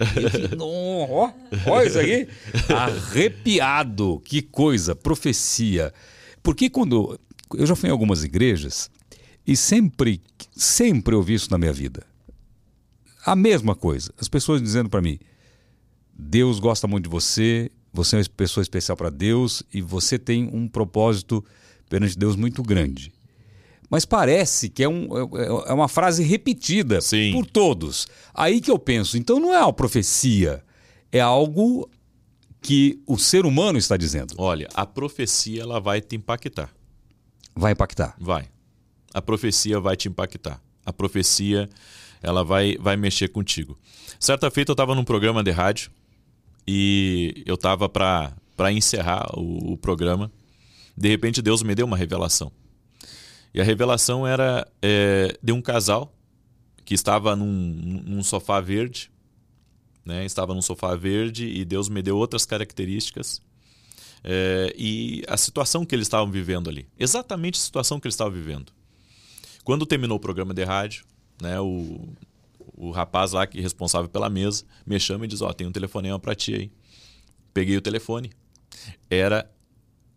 Ó, ó isso aqui. Arrepiado. Que coisa, profecia. Porque quando. Eu já fui em algumas igrejas e sempre, sempre ouvi isso na minha vida. A mesma coisa. As pessoas dizendo para mim: Deus gosta muito de você, você é uma pessoa especial para Deus e você tem um propósito perante Deus muito grande. Mas parece que é, um- é- é uma frase repetida Sim. por todos. Aí que eu penso, então não é uma profecia, é algo que o ser humano está dizendo. Olha, a profecia ela vai te impactar. Vai impactar. Vai. A profecia vai te impactar. A profecia ela vai, vai mexer contigo. Certa feita eu estava num programa de rádio e eu estava para encerrar o, o programa. De repente Deus me deu uma revelação. E a revelação era é, de um casal que estava num, num sofá verde. Né? Estava num sofá verde e Deus me deu outras características. É, e a situação que eles estavam vivendo ali. Exatamente a situação que eles estavam vivendo. Quando terminou o programa de rádio, né, o, o rapaz lá que é responsável pela mesa me chama e diz: Ó, tem um telefonema para ti aí. Peguei o telefone. Era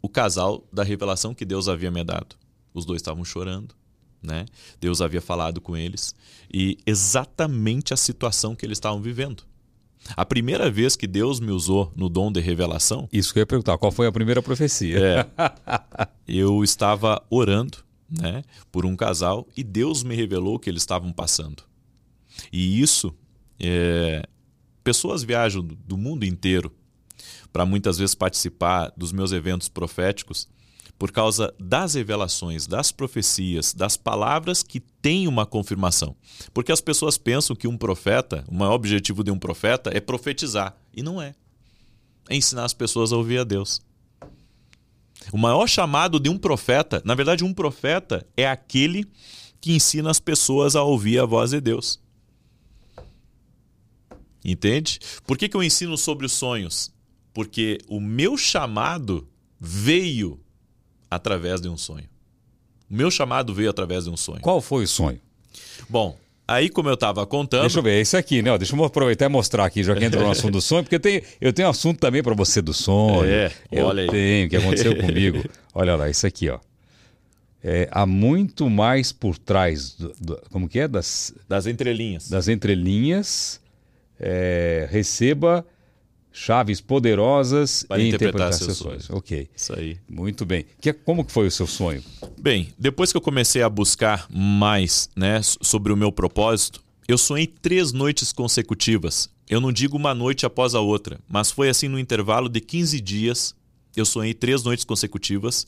o casal da revelação que Deus havia me dado. Os dois estavam chorando, né? Deus havia falado com eles e exatamente a situação que eles estavam vivendo. A primeira vez que Deus me usou no dom de revelação, Isso que eu ia perguntar, qual foi a primeira profecia? é, eu estava orando né, por um casal e Deus me revelou o que eles estavam passando. E isso, é, pessoas viajam do- do mundo inteiro para muitas vezes participar dos meus eventos proféticos por causa das revelações, das profecias, das palavras que têm uma confirmação. Porque as pessoas pensam que um profeta, o maior objetivo de um profeta é profetizar. E não é. É ensinar as pessoas a ouvir a Deus. O maior chamado de um profeta, na verdade, um profeta é aquele que ensina as pessoas a ouvir a voz de Deus. Entende? Por que, que eu ensino sobre os sonhos? Porque o meu chamado veio através de um sonho. O meu chamado veio através de um sonho. Qual foi o sonho? Bom, aí como eu estava contando. Deixa eu ver, é esse aqui, né? Deixa eu aproveitar e mostrar aqui, já que entrou no assunto do sonho, porque tem, eu tenho assunto também para você do sonho. É, eu olha aí. tenho, que aconteceu comigo. Olha lá, isso aqui, ó. é, há muito mais por trás, do, do, como que é? Das, das entrelinhas. Das entrelinhas. É, receba chaves poderosas para e interpretar, interpretar seus sonhos. Ok. Isso aí. Muito bem. Que, como que foi o seu sonho? Bem, depois que eu comecei a buscar mais né, sobre o meu propósito, eu sonhei três noites consecutivas. Eu não digo uma noite após a outra, mas foi assim no intervalo de 15 dias. Eu sonhei três noites consecutivas.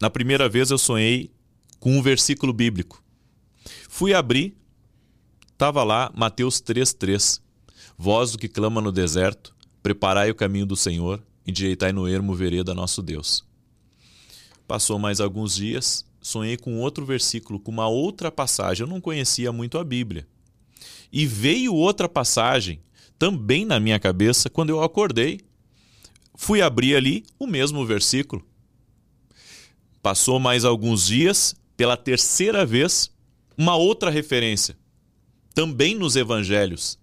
Na primeira vez eu sonhei com um versículo bíblico. Fui abrir, estava lá Mateus 3,3. Voz do que clama no deserto, preparai o caminho do Senhor, endireitai no ermo vereda nosso Deus. Passou mais alguns dias, sonhei com outro versículo, com uma outra passagem. Eu não conhecia muito a Bíblia. E veio outra passagem também na minha cabeça quando eu acordei. Fui abrir ali o mesmo versículo. Passou mais alguns dias, pela terceira vez, uma outra referência, também nos evangelhos.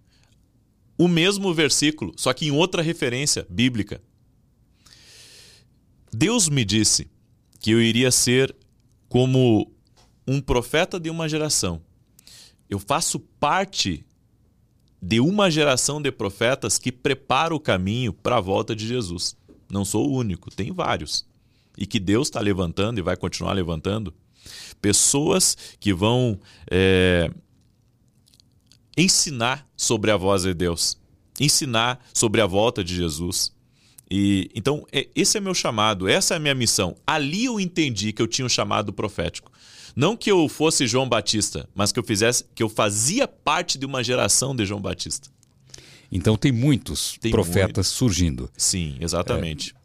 O mesmo versículo, só que em outra referência bíblica. Deus me disse que eu iria ser como um profeta de uma geração. Eu faço parte de uma geração de profetas que prepara o caminho para a volta de Jesus. Não sou o único, tem vários. E que Deus está levantando e vai continuar levantando. Pessoas que vão é, ensinar sobre a voz de Deus, ensinar sobre a volta de Jesus. E então é, esse é meu chamado, essa é a minha missão. Ali eu entendi que eu tinha um chamado profético. Não que eu fosse João Batista, mas que eu fizesse, que eu fazia parte de uma geração de João Batista. Então tem muitos Tem profetas surgindo. Sim, exatamente.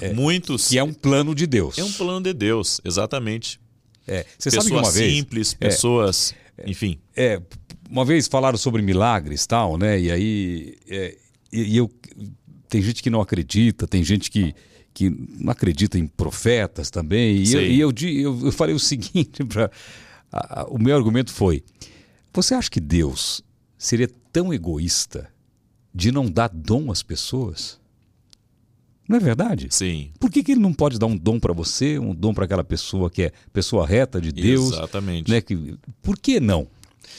É, Muitos. Que é um plano de Deus. É um plano de Deus, exatamente. É, Você pessoas sabe que uma vez. simples, pessoas. enfim. É, uma vez falaram sobre milagres tal, né? E aí. é, e, e eu. Tem gente que não acredita, tem gente que, que não acredita em profetas também. E, eu, e eu, eu, eu falei o seguinte: pra, a- a- o meu argumento foi: você acha que Deus seria tão egoísta de não dar dom às pessoas? Não é verdade? Sim. Por que, que ele não pode dar um dom para você, um dom para aquela pessoa que é pessoa reta de Deus? Exatamente. Né? Que, por que não?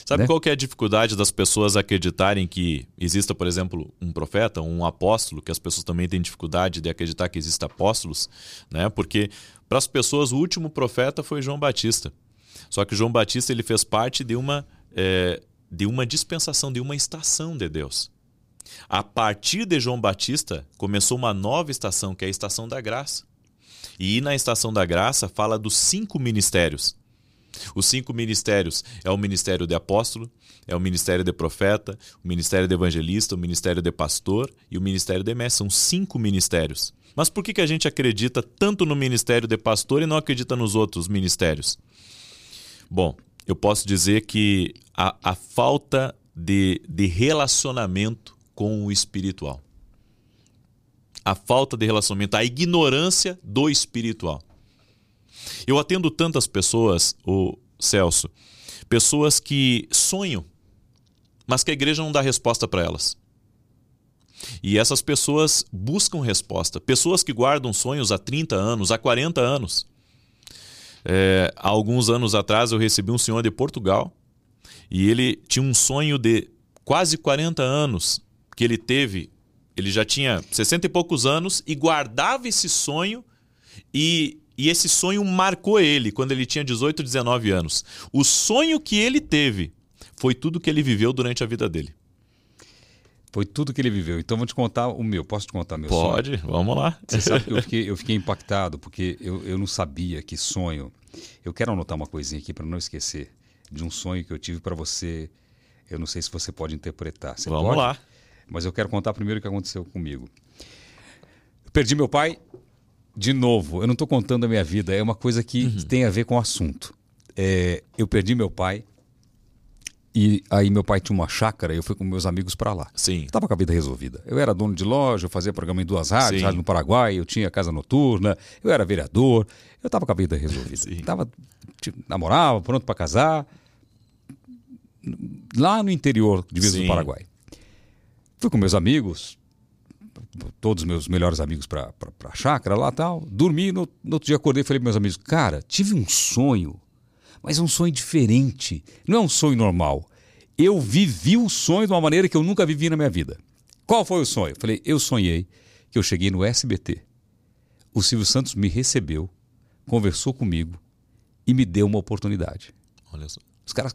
Sabe né? qual que é a dificuldade das pessoas acreditarem que exista, por exemplo, um profeta, um apóstolo, que as pessoas também têm dificuldade de acreditar que existam apóstolos, né? Porque para as pessoas o último profeta foi João Batista. Só que João Batista ele fez parte de uma é, de uma dispensação, de uma estação de Deus. A partir de João Batista começou uma nova estação, que é a estação da graça. E na estação da graça fala dos cinco ministérios. Os cinco ministérios é o ministério de apóstolo, é o ministério de profeta, o ministério de evangelista, o ministério de pastor e o ministério de mestre. São cinco ministérios. Mas por que, que a gente acredita tanto no ministério de pastor e não acredita nos outros ministérios? Bom, eu posso dizer que a, a falta de, de relacionamento com o espiritual. A falta de relacionamento, a ignorância do espiritual. Eu atendo tantas pessoas, o Celso, pessoas que sonham, mas que a igreja não dá resposta para elas. E essas pessoas buscam resposta. Pessoas que guardam sonhos há 30 anos, há 40 anos. É, há alguns anos atrás eu recebi um senhor de Portugal e ele tinha um sonho de quase 40 anos que ele teve. Ele já tinha 60 e poucos anos e guardava esse sonho e, e esse sonho marcou ele quando ele tinha 18, 19 anos. O sonho que ele teve foi tudo que ele viveu durante a vida dele. Foi tudo que ele viveu. Então vou te contar o meu. Posso te contar meu sonho? Pode, vamos lá. Você sabe que eu fiquei, eu fiquei impactado porque eu, eu não sabia que sonho. Eu quero anotar uma coisinha aqui para não esquecer de um sonho que eu tive para você. Eu não sei se você pode interpretar. Você Vamos pode? lá. Mas eu quero contar primeiro o que aconteceu comigo. Eu perdi meu pai de novo. Eu não estou contando a minha vida. É uma coisa que Uhum. tem a ver com o assunto. É, eu perdi meu pai e aí meu pai tinha uma chácara e eu fui com meus amigos para lá. Sim. Estava com a vida resolvida. Eu era dono de loja, eu fazia programa em duas rádios, Sim. rádio no Paraguai, eu tinha casa noturna, eu era vereador, eu estava com a vida resolvida. Sim. Tava, tipo, namorava, pronto para casar, lá no interior, divisa Sim. do Paraguai. Fui com meus amigos, todos os meus melhores amigos para a chácara lá tal. Dormi, no, no outro dia acordei e falei para meus amigos: Cara, tive um sonho, mas é um sonho diferente. Não é um sonho normal. Eu vivi o sonho de uma maneira que eu nunca vivi na minha vida. Qual foi o sonho? Eu falei: Eu sonhei que eu cheguei no SBT. O Silvio Santos me recebeu, conversou comigo e me deu uma oportunidade. Olha só. Os caras,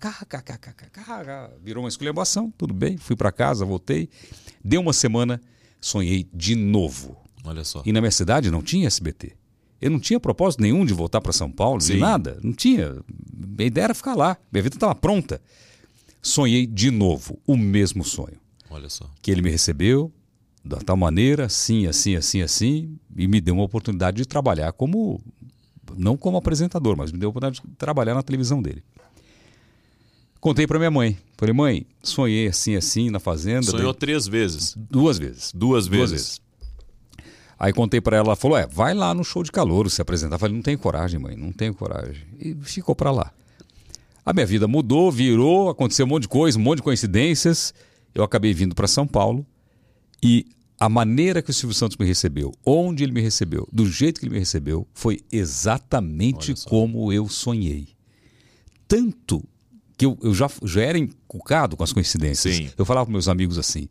virou uma esculhambação, tudo bem. Fui para casa, voltei. Deu uma semana, sonhei de novo. Olha só. E na minha cidade não tinha SBT. Eu não tinha propósito nenhum de voltar para São Paulo, Sim. de nada. Não tinha. Minha ideia era ficar lá. Minha vida estava pronta. Sonhei de novo o mesmo sonho. Olha só. Que ele me recebeu da tal maneira, assim, assim, assim, assim, e me deu uma oportunidade de trabalhar como. Não como apresentador, mas me deu a oportunidade de trabalhar na televisão dele. Contei para minha mãe. Falei, mãe, sonhei assim, assim, na fazenda. Sonhou daí- três vezes. Duas vezes. Duas vezes. Duas vezes. Aí contei pra ela, ela falou: é, vai lá no show de calor se apresentar. Falei, não tenho coragem, mãe, não tenho coragem. E ficou pra lá. A minha vida mudou, virou, aconteceu um monte de coisa, um monte de coincidências. Eu acabei vindo pra São Paulo e a maneira que o Silvio Santos me recebeu, onde ele me recebeu, do jeito que ele me recebeu, foi exatamente como eu sonhei. Tanto que eu, eu já, já era encucado com as coincidências. Sim. Eu falava para meus amigos assim: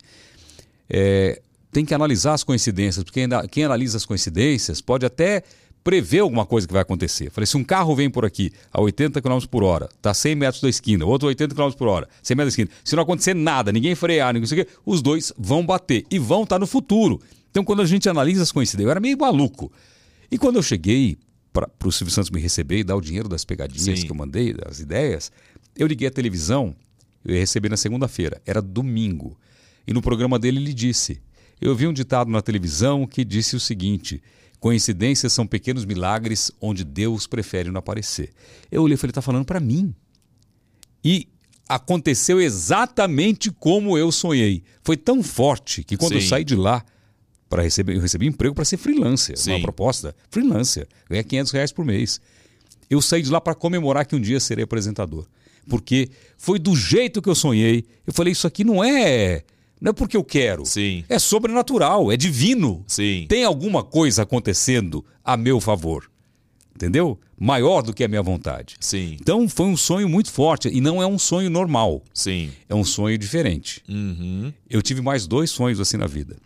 é, tem que analisar as coincidências, porque ainda- quem analisa as coincidências pode até prever alguma coisa que vai acontecer. Falei, se um carro vem por aqui a 80 km por hora, está 100 metros da esquina, outro 80 km por hora, 100 metros da esquina, se não acontecer nada, ninguém frear, ninguém sei o quê, os dois vão bater e vão estar no futuro. Então, quando a gente analisa as coincidências, eu era meio maluco. E quando eu cheguei para o Silvio Santos me receber e dar o dinheiro das pegadinhas Sim. que eu mandei, das ideias, eu liguei a televisão, eu ia receber na segunda-feira, era domingo. E no programa dele ele disse: Eu vi um ditado na televisão que disse o seguinte: coincidências são pequenos milagres onde Deus prefere não aparecer. Eu olhei e falei: está falando para mim. E aconteceu exatamente como eu sonhei. Foi tão forte que quando eu Sim. saí de lá para receber, eu recebi emprego para ser freelancer, uma Sim. proposta freelancer, ganhar 500 reais por mês. Eu saí de lá para comemorar que um dia serei apresentador, porque foi do jeito que eu sonhei. Eu falei isso aqui não é não é porque eu quero, Sim. é sobrenatural, é divino. Sim. Tem alguma coisa acontecendo a meu favor, entendeu? Maior do que a minha vontade. Sim. Então foi um sonho muito forte e não é um sonho normal, Sim. é um sonho diferente. Uhum. Eu tive mais dois sonhos assim na vida.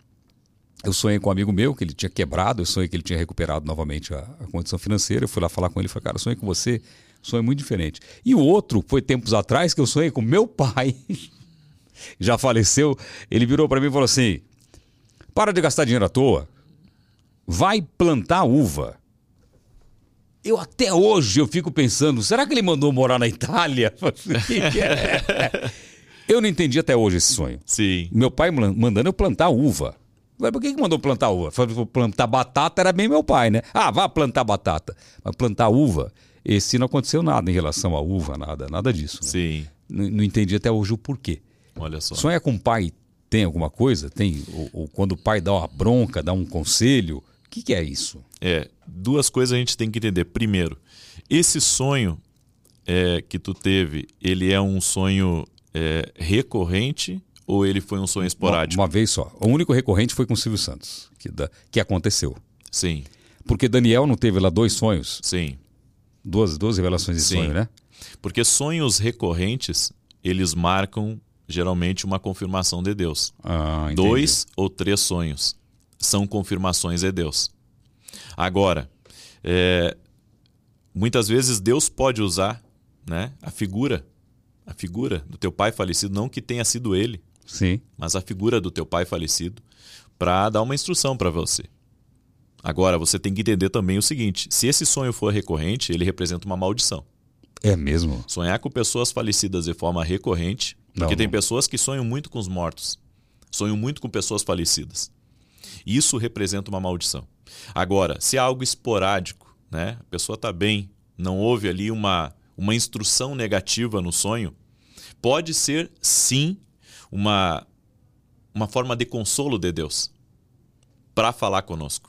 Eu sonhei com um amigo meu que ele tinha quebrado, eu sonhei que ele tinha recuperado novamente a, a condição financeira. Eu fui lá falar com ele e falei, cara, eu sonhei com você, sonho muito diferente. E o outro foi tempos atrás que eu sonhei com meu pai, já faleceu. Ele virou para mim e falou assim: para de gastar dinheiro à toa, vai plantar uva. Eu até hoje eu fico pensando, será que ele mandou morar na Itália? eu não entendi até hoje esse sonho. Sim. Meu pai man- mandando eu plantar uva. Mas por que, que mandou plantar uva? Plantar batata era bem meu pai, né? Ah, vá plantar batata. Mas plantar uva, esse não aconteceu nada em relação à uva, nada, nada disso. né? Sim. Não, não entendi até hoje o porquê. Olha só. Sonhar com o pai tem alguma coisa? Tem? Ou, ou quando o pai dá uma bronca, dá um conselho? O que, que é isso? É, duas coisas a gente tem que entender. Primeiro, esse sonho é, que tu teve, ele é um sonho é, recorrente ou ele foi um sonho esporádico? Uma, uma vez só. O único recorrente foi com o Silvio Santos, que, da- que aconteceu. Sim, Porque Daniel não teve lá dois sonhos, sim. Duas, duas revelações de Sim. sonho, né? Porque sonhos recorrentes, eles marcam geralmente uma confirmação de Deus. Ah. Dois ou três sonhos são confirmações de Deus. Agora, é, muitas vezes Deus pode usar né, a figura, a figura do teu pai falecido, não que tenha sido ele, Sim. mas a figura do teu pai falecido, para dar uma instrução para você. Agora, você tem que entender também o seguinte: se esse sonho for recorrente, ele representa uma maldição. É mesmo? Sonhar com pessoas falecidas de forma recorrente, Não, porque tem não. pessoas que sonham muito com os mortos, sonham muito com pessoas falecidas. Isso representa uma maldição. Agora, se é algo esporádico, né? A pessoa está bem, não houve ali uma, uma instrução negativa no sonho, pode ser sim uma, uma forma de consolo de Deus para falar conosco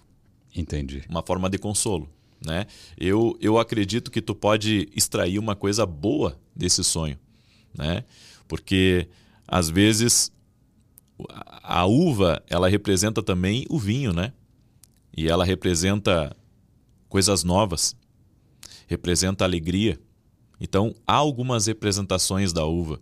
Entendi. uma forma de consolo, né? Eu, eu acredito que tu pode extrair uma coisa boa desse sonho, né? Porque às vezes a uva, ela representa também o vinho, né? E ela representa coisas novas, representa alegria. Então, há algumas representações da uva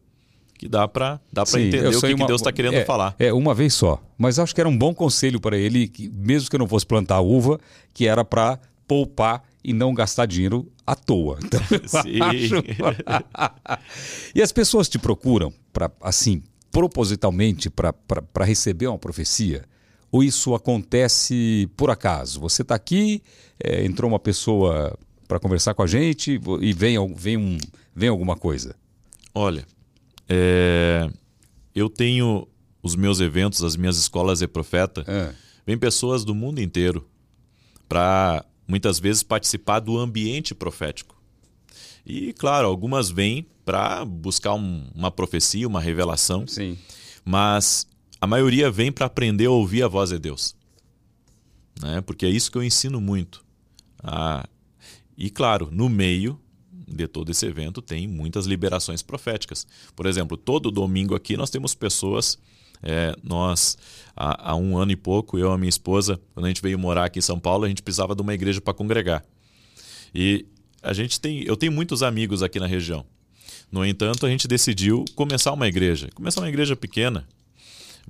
que dá para dá Sim, entender o que, uma, que Deus está querendo é, falar. É, uma vez só. Mas acho que era um bom conselho para ele, que, mesmo que eu não fosse plantar uva, que era para poupar e não gastar dinheiro à toa. Então, acho... e as pessoas te procuram para assim propositalmente para receber uma profecia? Ou isso acontece por acaso? Você está aqui, é, entrou uma pessoa para conversar com a gente e vem, vem, um, vem alguma coisa? Olha, é, eu tenho os meus eventos, as minhas escolas de profeta, é. vem pessoas do mundo inteiro para muitas vezes participar do ambiente profético. E, claro, algumas vêm para buscar um, uma profecia, uma revelação. Sim. Mas a maioria vem para aprender a ouvir a voz de Deus. Né? Porque é isso que eu ensino muito. Ah, e, claro, no meio de todo esse evento tem muitas liberações proféticas. Por exemplo, todo domingo aqui nós temos pessoas. É, nós, há, há, um ano e pouco, eu e a minha esposa, quando a gente veio morar aqui em São Paulo, a gente precisava de uma igreja para congregar. E a gente tem, eu tenho muitos amigos aqui na região. No entanto, a gente decidiu começar uma igreja. Começar uma igreja pequena.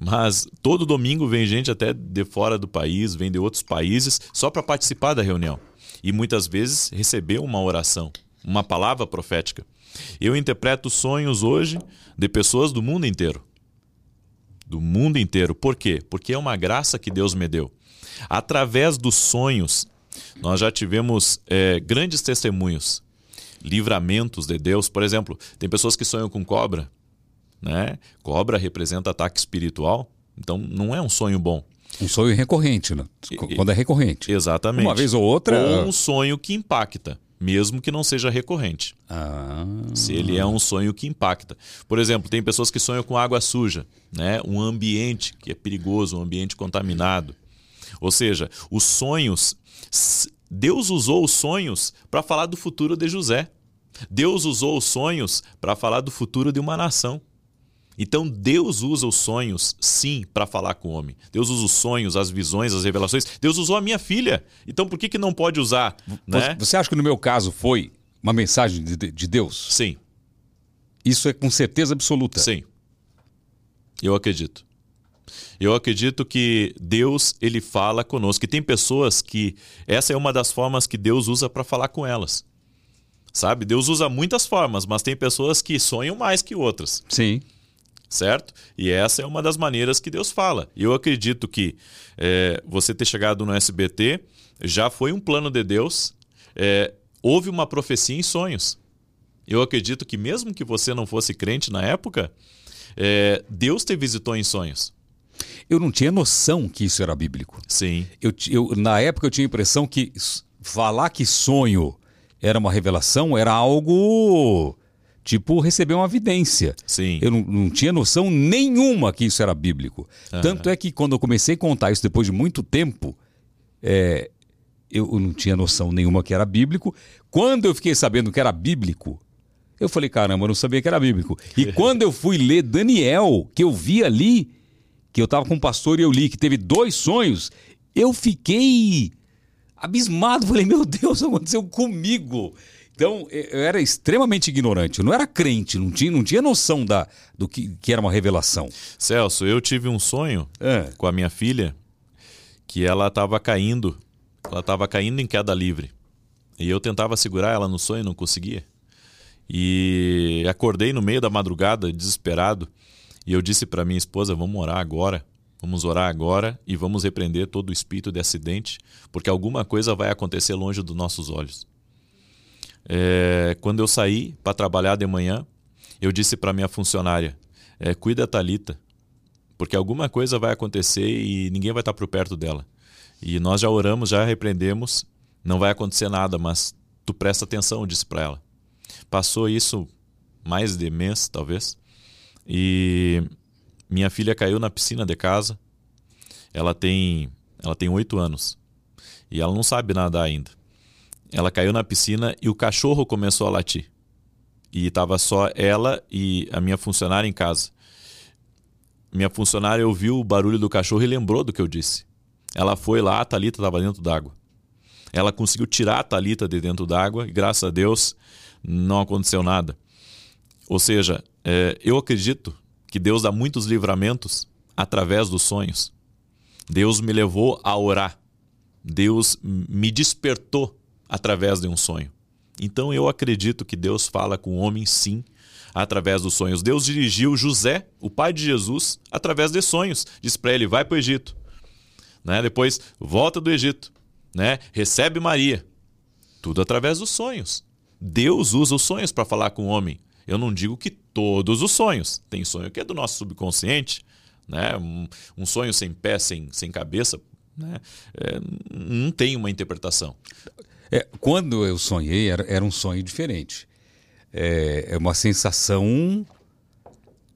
Mas todo domingo vem gente até de fora do país, vem de outros países, só para participar da reunião. E muitas vezes receber uma oração, uma palavra profética. Eu interpreto sonhos hoje de pessoas do mundo inteiro. Do mundo inteiro. Por quê? Porque é uma graça que Deus me deu. Através dos sonhos, nós já tivemos é, grandes testemunhos livramentos de Deus. Por exemplo, tem pessoas que sonham com cobra, né? Cobra representa ataque espiritual, então não é um sonho bom. Um sonho recorrente, né? Quando é recorrente. Exatamente. Uma vez ou outra. Ou um sonho que impacta, mesmo que não seja recorrente. Ah. Se ele é um sonho que impacta. Por exemplo, tem pessoas que sonham com água suja, né? Um ambiente que é perigoso, um ambiente contaminado. Ou seja, os sonhos Deus usou os sonhos para falar do futuro de José. Deus usou os sonhos para falar do futuro de uma nação. Então Deus usa os sonhos, sim, para falar com o homem. Deus usa os sonhos, as visões, as revelações. Deus usou a minha filha. Então por que, que não pode usar? Né? Você acha que no meu caso foi uma mensagem de, de Deus? Sim. Isso é com certeza absoluta. Sim. Eu acredito. Eu acredito que Deus ele fala conosco. E tem pessoas que essa é uma das formas que Deus usa para falar com elas. Sabe? Deus usa muitas formas, mas tem pessoas que sonham mais que outras. Sim. Certo? E essa é uma das maneiras que Deus fala. Eu acredito que é, você ter chegado no SBT já foi um plano de Deus. É, houve uma profecia em sonhos. Eu acredito que mesmo que você não fosse crente na época, é, Deus te visitou em sonhos. Eu não tinha noção que isso era bíblico. Sim. Eu, eu, na época eu tinha a impressão que falar que sonho era uma revelação era algo tipo receber uma evidência. Sim. Eu não, não tinha noção nenhuma que isso era bíblico. Uhum. Tanto é que quando eu comecei a contar isso depois de muito tempo, é, eu não tinha noção nenhuma que era bíblico. Quando eu fiquei sabendo que era bíblico, eu falei, caramba, eu não sabia que era bíblico. E quando eu fui ler Daniel, que eu vi ali, que eu estava com um pastor e eu li que teve dois sonhos, eu fiquei abismado. Falei, meu Deus, aconteceu comigo. Então, eu era extremamente ignorante. Eu não era crente, não tinha, não tinha noção da, do que, que era uma revelação. Celso, eu tive um sonho é. com a minha filha que ela estava caindo. Ela estava caindo em queda livre. E eu tentava segurar ela no sonho e não conseguia. E acordei no meio da madrugada, desesperado. E eu disse para minha esposa: vamos orar agora. Vamos orar agora e vamos repreender todo o espírito de acidente, porque alguma coisa vai acontecer longe dos nossos olhos. É, quando eu saí para trabalhar de manhã, eu disse para minha funcionária: é, cuida da Talita, porque alguma coisa vai acontecer e ninguém vai estar por perto dela. E nós já oramos, já repreendemos, não vai acontecer nada, mas tu presta atenção, eu disse para ela. Passou isso mais de mês, talvez. E minha filha caiu na piscina de casa. Ela tem ela tem oito anos e ela não sabe nadar ainda. Ela caiu na piscina e o cachorro começou a latir. E estava só ela e a minha funcionária em casa. minha funcionária ouviu o barulho do cachorro e lembrou do que eu disse. Ela foi lá, a Thalita estava dentro d'água. Ela conseguiu tirar a Thalita de dentro d'água e, graças a Deus, não aconteceu nada. Ou seja, é, eu acredito que Deus dá muitos livramentos através dos sonhos. Deus me levou a orar. Deus me despertou através de um sonho. Então eu acredito que Deus fala com o homem sim, através dos sonhos. Deus dirigiu José, o pai de Jesus, através de sonhos. Diz para ele: vai para o Egito. Né? Depois volta do Egito. Né? Recebe Maria. Tudo através dos sonhos. Deus usa os sonhos para falar com o homem. Eu não digo que todos os sonhos. Tem sonho que é do nosso subconsciente. Né? Um, um sonho sem pé, sem, sem cabeça, né? É, não tem uma interpretação. É, quando eu sonhei, era, era um sonho diferente. É, é uma sensação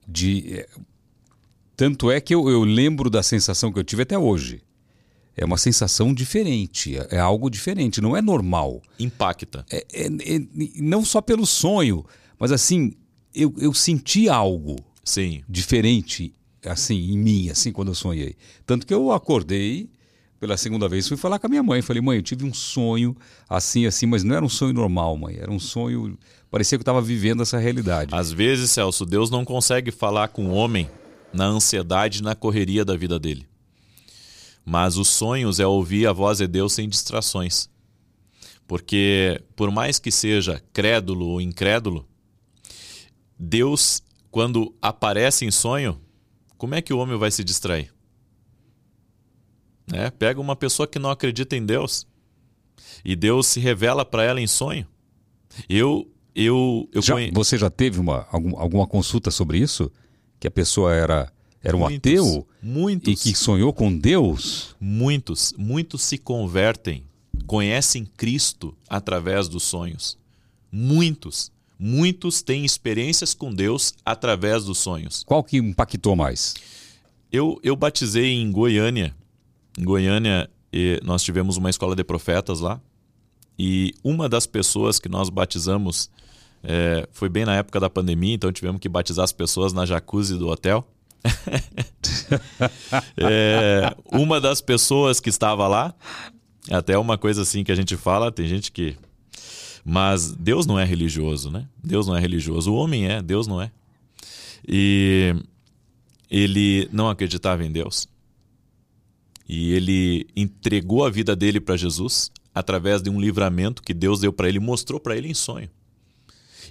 de. É, tanto é que eu, eu lembro da sensação que eu tive até hoje. É uma sensação diferente, é, é algo diferente, não é normal. Impacta. É, é, é, não só pelo sonho, mas assim, eu, eu senti algo Sim. diferente assim em mim, assim quando eu sonhei. Tanto que eu acordei pela segunda vez, fui falar com a minha mãe. Falei, mãe, eu tive um sonho assim, assim, mas não era um sonho normal, mãe. Era um sonho. Parecia que eu estava vivendo essa realidade. Às vezes, Celso, Deus não consegue falar com o homem na ansiedade, na correria da vida dele. Mas os sonhos é ouvir a voz de Deus sem distrações. Porque, por mais que seja crédulo ou incrédulo, Deus, quando aparece em sonho, como é que o homem vai se distrair? Né? Pega uma pessoa que não acredita em Deus e Deus se revela para ela em sonho. Eu, eu, eu já, conhe... Você já teve uma, algum, alguma consulta sobre isso? Que a pessoa era, era um muitos, ateu muitos, e que sonhou com Deus? Muitos, muitos se convertem, conhecem Cristo através dos sonhos. Muitos, muitos têm experiências com Deus através dos sonhos. Qual que impactou mais? Eu, eu batizei em Goiânia em Goiânia, nós tivemos uma escola de profetas lá. E uma das pessoas que nós batizamos é, foi bem na época da pandemia, então tivemos que batizar as pessoas na jacuzzi do hotel. é, uma das pessoas que estava lá, até uma coisa assim que a gente fala, tem gente que. Mas Deus não é religioso, né? Deus não é religioso. O homem é, Deus não é. E ele não acreditava em Deus. E ele entregou a vida dele para Jesus através de um livramento que Deus deu para ele, mostrou para ele em sonho.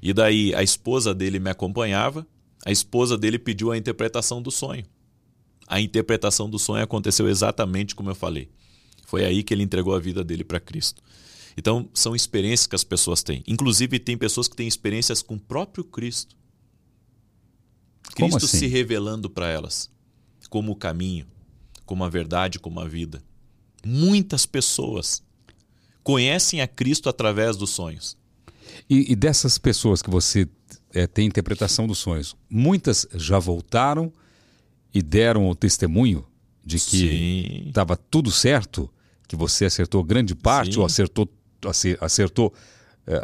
E daí a esposa dele me acompanhava, a esposa dele pediu a interpretação do sonho. A interpretação do sonho aconteceu exatamente como eu falei. Foi aí que ele entregou a vida dele para Cristo. Então, são experiências que as pessoas têm. Inclusive, tem pessoas que têm experiências com o próprio Cristo. Cristo assim? se revelando para elas como o caminho, como a verdade, como a vida. Muitas pessoas conhecem a Cristo através dos sonhos. E, e dessas pessoas que você é, tem interpretação dos sonhos, muitas já voltaram e deram o testemunho de que estava tudo certo, que você acertou grande parte Sim. ou acertou acertou é,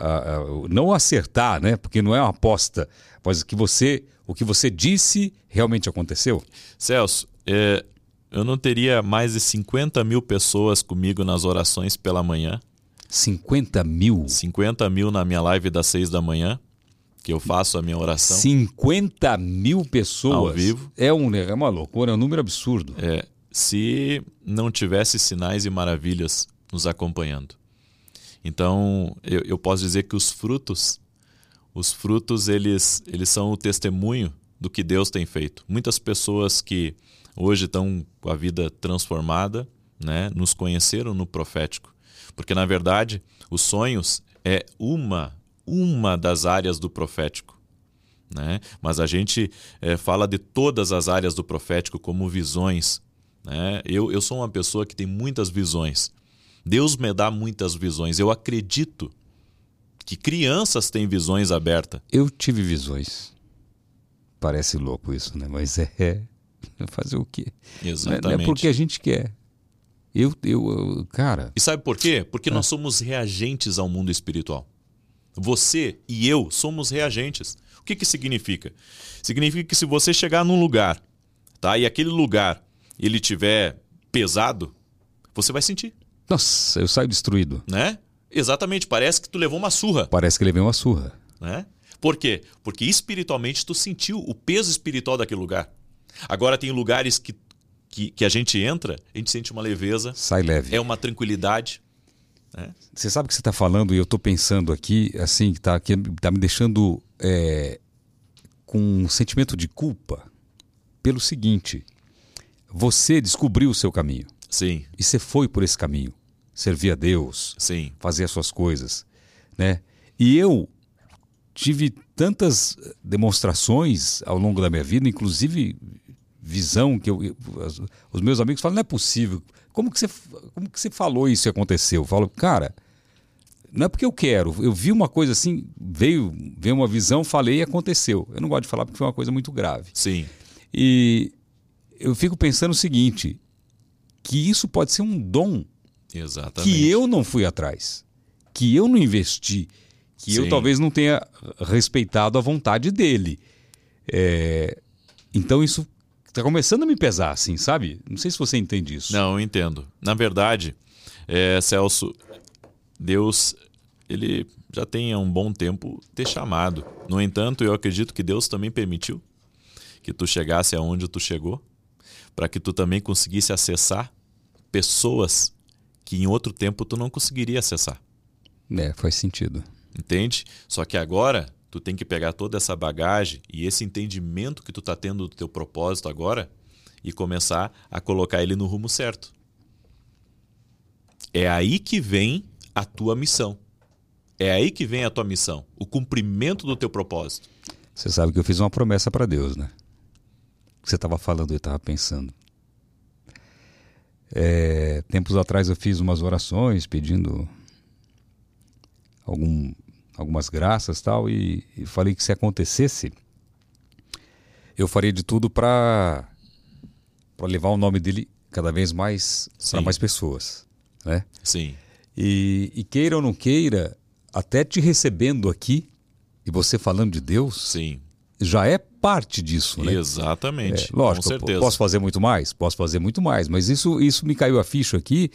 não acertar, né? Porque não é uma aposta, mas que você o que você disse realmente aconteceu. Celso, é, eu não teria mais de 50 mil pessoas comigo nas orações pela manhã. 50 mil? 50 mil na minha live das 6 da manhã, que eu faço a minha oração. 50 mil pessoas? Ao vivo. É, um, é uma loucura, é um número absurdo. É, se não tivesse sinais e maravilhas nos acompanhando. Então, eu, eu posso dizer que os frutos, os frutos, eles, eles são o testemunho do que Deus tem feito. Muitas pessoas que hoje estão com a vida transformada, né, nos conheceram no profético. Porque, na verdade, os sonhos é uma, uma das áreas do profético. Né? Mas a gente é, fala de todas as áreas do profético como visões. Né? Eu, eu sou uma pessoa que tem muitas visões. Deus me dá muitas visões. Eu acredito que crianças têm visões abertas. Eu tive visões. Parece louco isso, né? Mas é. Fazer o quê? Exatamente. Não é, não é porque a gente quer. Eu, eu, cara. E sabe por quê? Porque é. nós somos reagentes ao mundo espiritual. Você e eu somos reagentes. O que, que significa? Significa que se você chegar num lugar, tá? E aquele lugar ele tiver pesado, você vai sentir, Nossa, eu saio destruído. né? Exatamente, parece que tu levou uma surra, Parece que levei uma surra. né? Por quê? Porque espiritualmente tu sentiu o peso espiritual daquele lugar. Agora tem lugares que, que, que a gente entra, a gente sente uma leveza, Sai leve. é uma tranquilidade. Você sabe o que você está falando e eu estou pensando aqui, assim, que tá, que tá me deixando é, com um sentimento de culpa pelo seguinte: você descobriu o seu caminho. Sim, e você foi por esse caminho, servir a Deus, sim, fazer as suas coisas, né? E eu tive tantas demonstrações ao longo da minha vida, inclusive visão que eu, eu- os meus amigos falam não é possível. Como que você como que você falou isso e aconteceu? Eu falo, cara, não é porque eu quero. Eu vi uma coisa assim, veio, veio uma visão, falei e aconteceu. Eu não gosto de falar porque foi uma coisa muito grave. sim, E eu fico pensando o seguinte, que isso pode ser um dom exatamente. que eu não fui atrás, que eu não investi, que eu Sim. talvez não tenha respeitado a vontade dele. É, Então isso está começando a me pesar, assim, sabe? Não sei se você entende isso. Não, eu entendo. Na verdade, é, Celso, Deus, ele já tem há um bom tempo te chamado. No entanto, eu acredito que Deus também permitiu que tu chegasse aonde tu chegou, para que tu também conseguisse acessar pessoas que em outro tempo tu não conseguiria acessar. É, faz sentido. Entende? Só que agora tu tem que pegar toda essa bagagem e esse entendimento que tu tá tendo do teu propósito agora e começar a colocar ele no rumo certo. É aí que vem a tua missão. É aí que vem a tua missão, o cumprimento do teu propósito. Você sabe que eu fiz uma promessa para Deus, né? Você estava falando, eu estava pensando. É, tempos atrás eu fiz umas orações pedindo algum, algumas graças tal e, e falei que se acontecesse eu faria de tudo para para levar o nome dele cada vez mais para mais pessoas, né? Sim, E, e queira ou não queira, até te recebendo aqui e você falando de Deus, sim, já é parte disso, né? exatamente. É, lógico, com certeza. posso fazer muito mais? Posso fazer muito mais, mas isso, isso me caiu a ficha aqui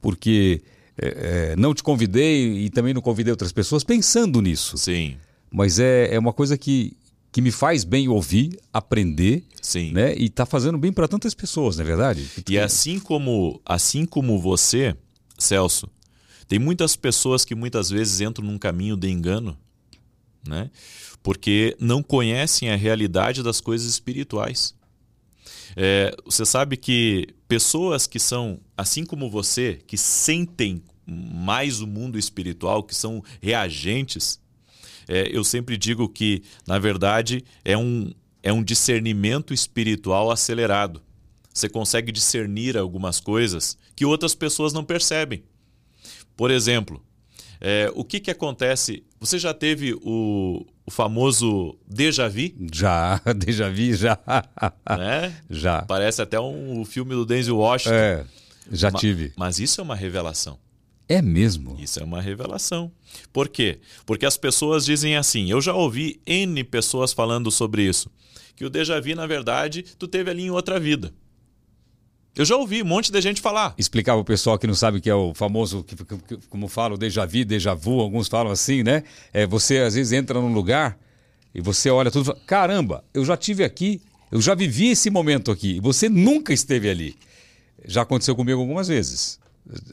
porque é, é, não te convidei e também não convidei outras pessoas pensando nisso. Sim, Mas é, é uma coisa que, que me faz bem ouvir, aprender, sim. né? E tá fazendo bem para tantas pessoas, não é verdade? E assim como, assim como você, Celso, tem muitas pessoas que muitas vezes entram num caminho de engano, né? Porque não conhecem a realidade das coisas espirituais. É, você sabe que pessoas que são, assim como você, que sentem mais o mundo espiritual, que são reagentes, é, eu sempre digo que, na verdade, é um, é um discernimento espiritual acelerado. Você consegue discernir algumas coisas que outras pessoas não percebem. Por exemplo, é, o que, que acontece? Você já teve o, o famoso déjà vu? Já, déjà vi, já. Né? já. Parece até um, o filme do Denzel Washington. É, já Ma- tive. Mas isso é uma revelação. É mesmo? Isso é uma revelação. Por quê? Porque as pessoas dizem assim. Eu já ouvi N pessoas falando sobre isso. Que o déjà vu, na verdade, tu teve ali em outra vida. Eu já ouvi um monte de gente falar. Explicar para o pessoal que não sabe o que é o famoso, que, que- como falo, déjà vu, déjà vu, alguns falam assim, né? É, você às vezes entra num lugar e você olha tudo e fala, caramba, eu já tive aqui, eu já vivi esse momento aqui, e você nunca esteve ali. Já aconteceu comigo algumas vezes.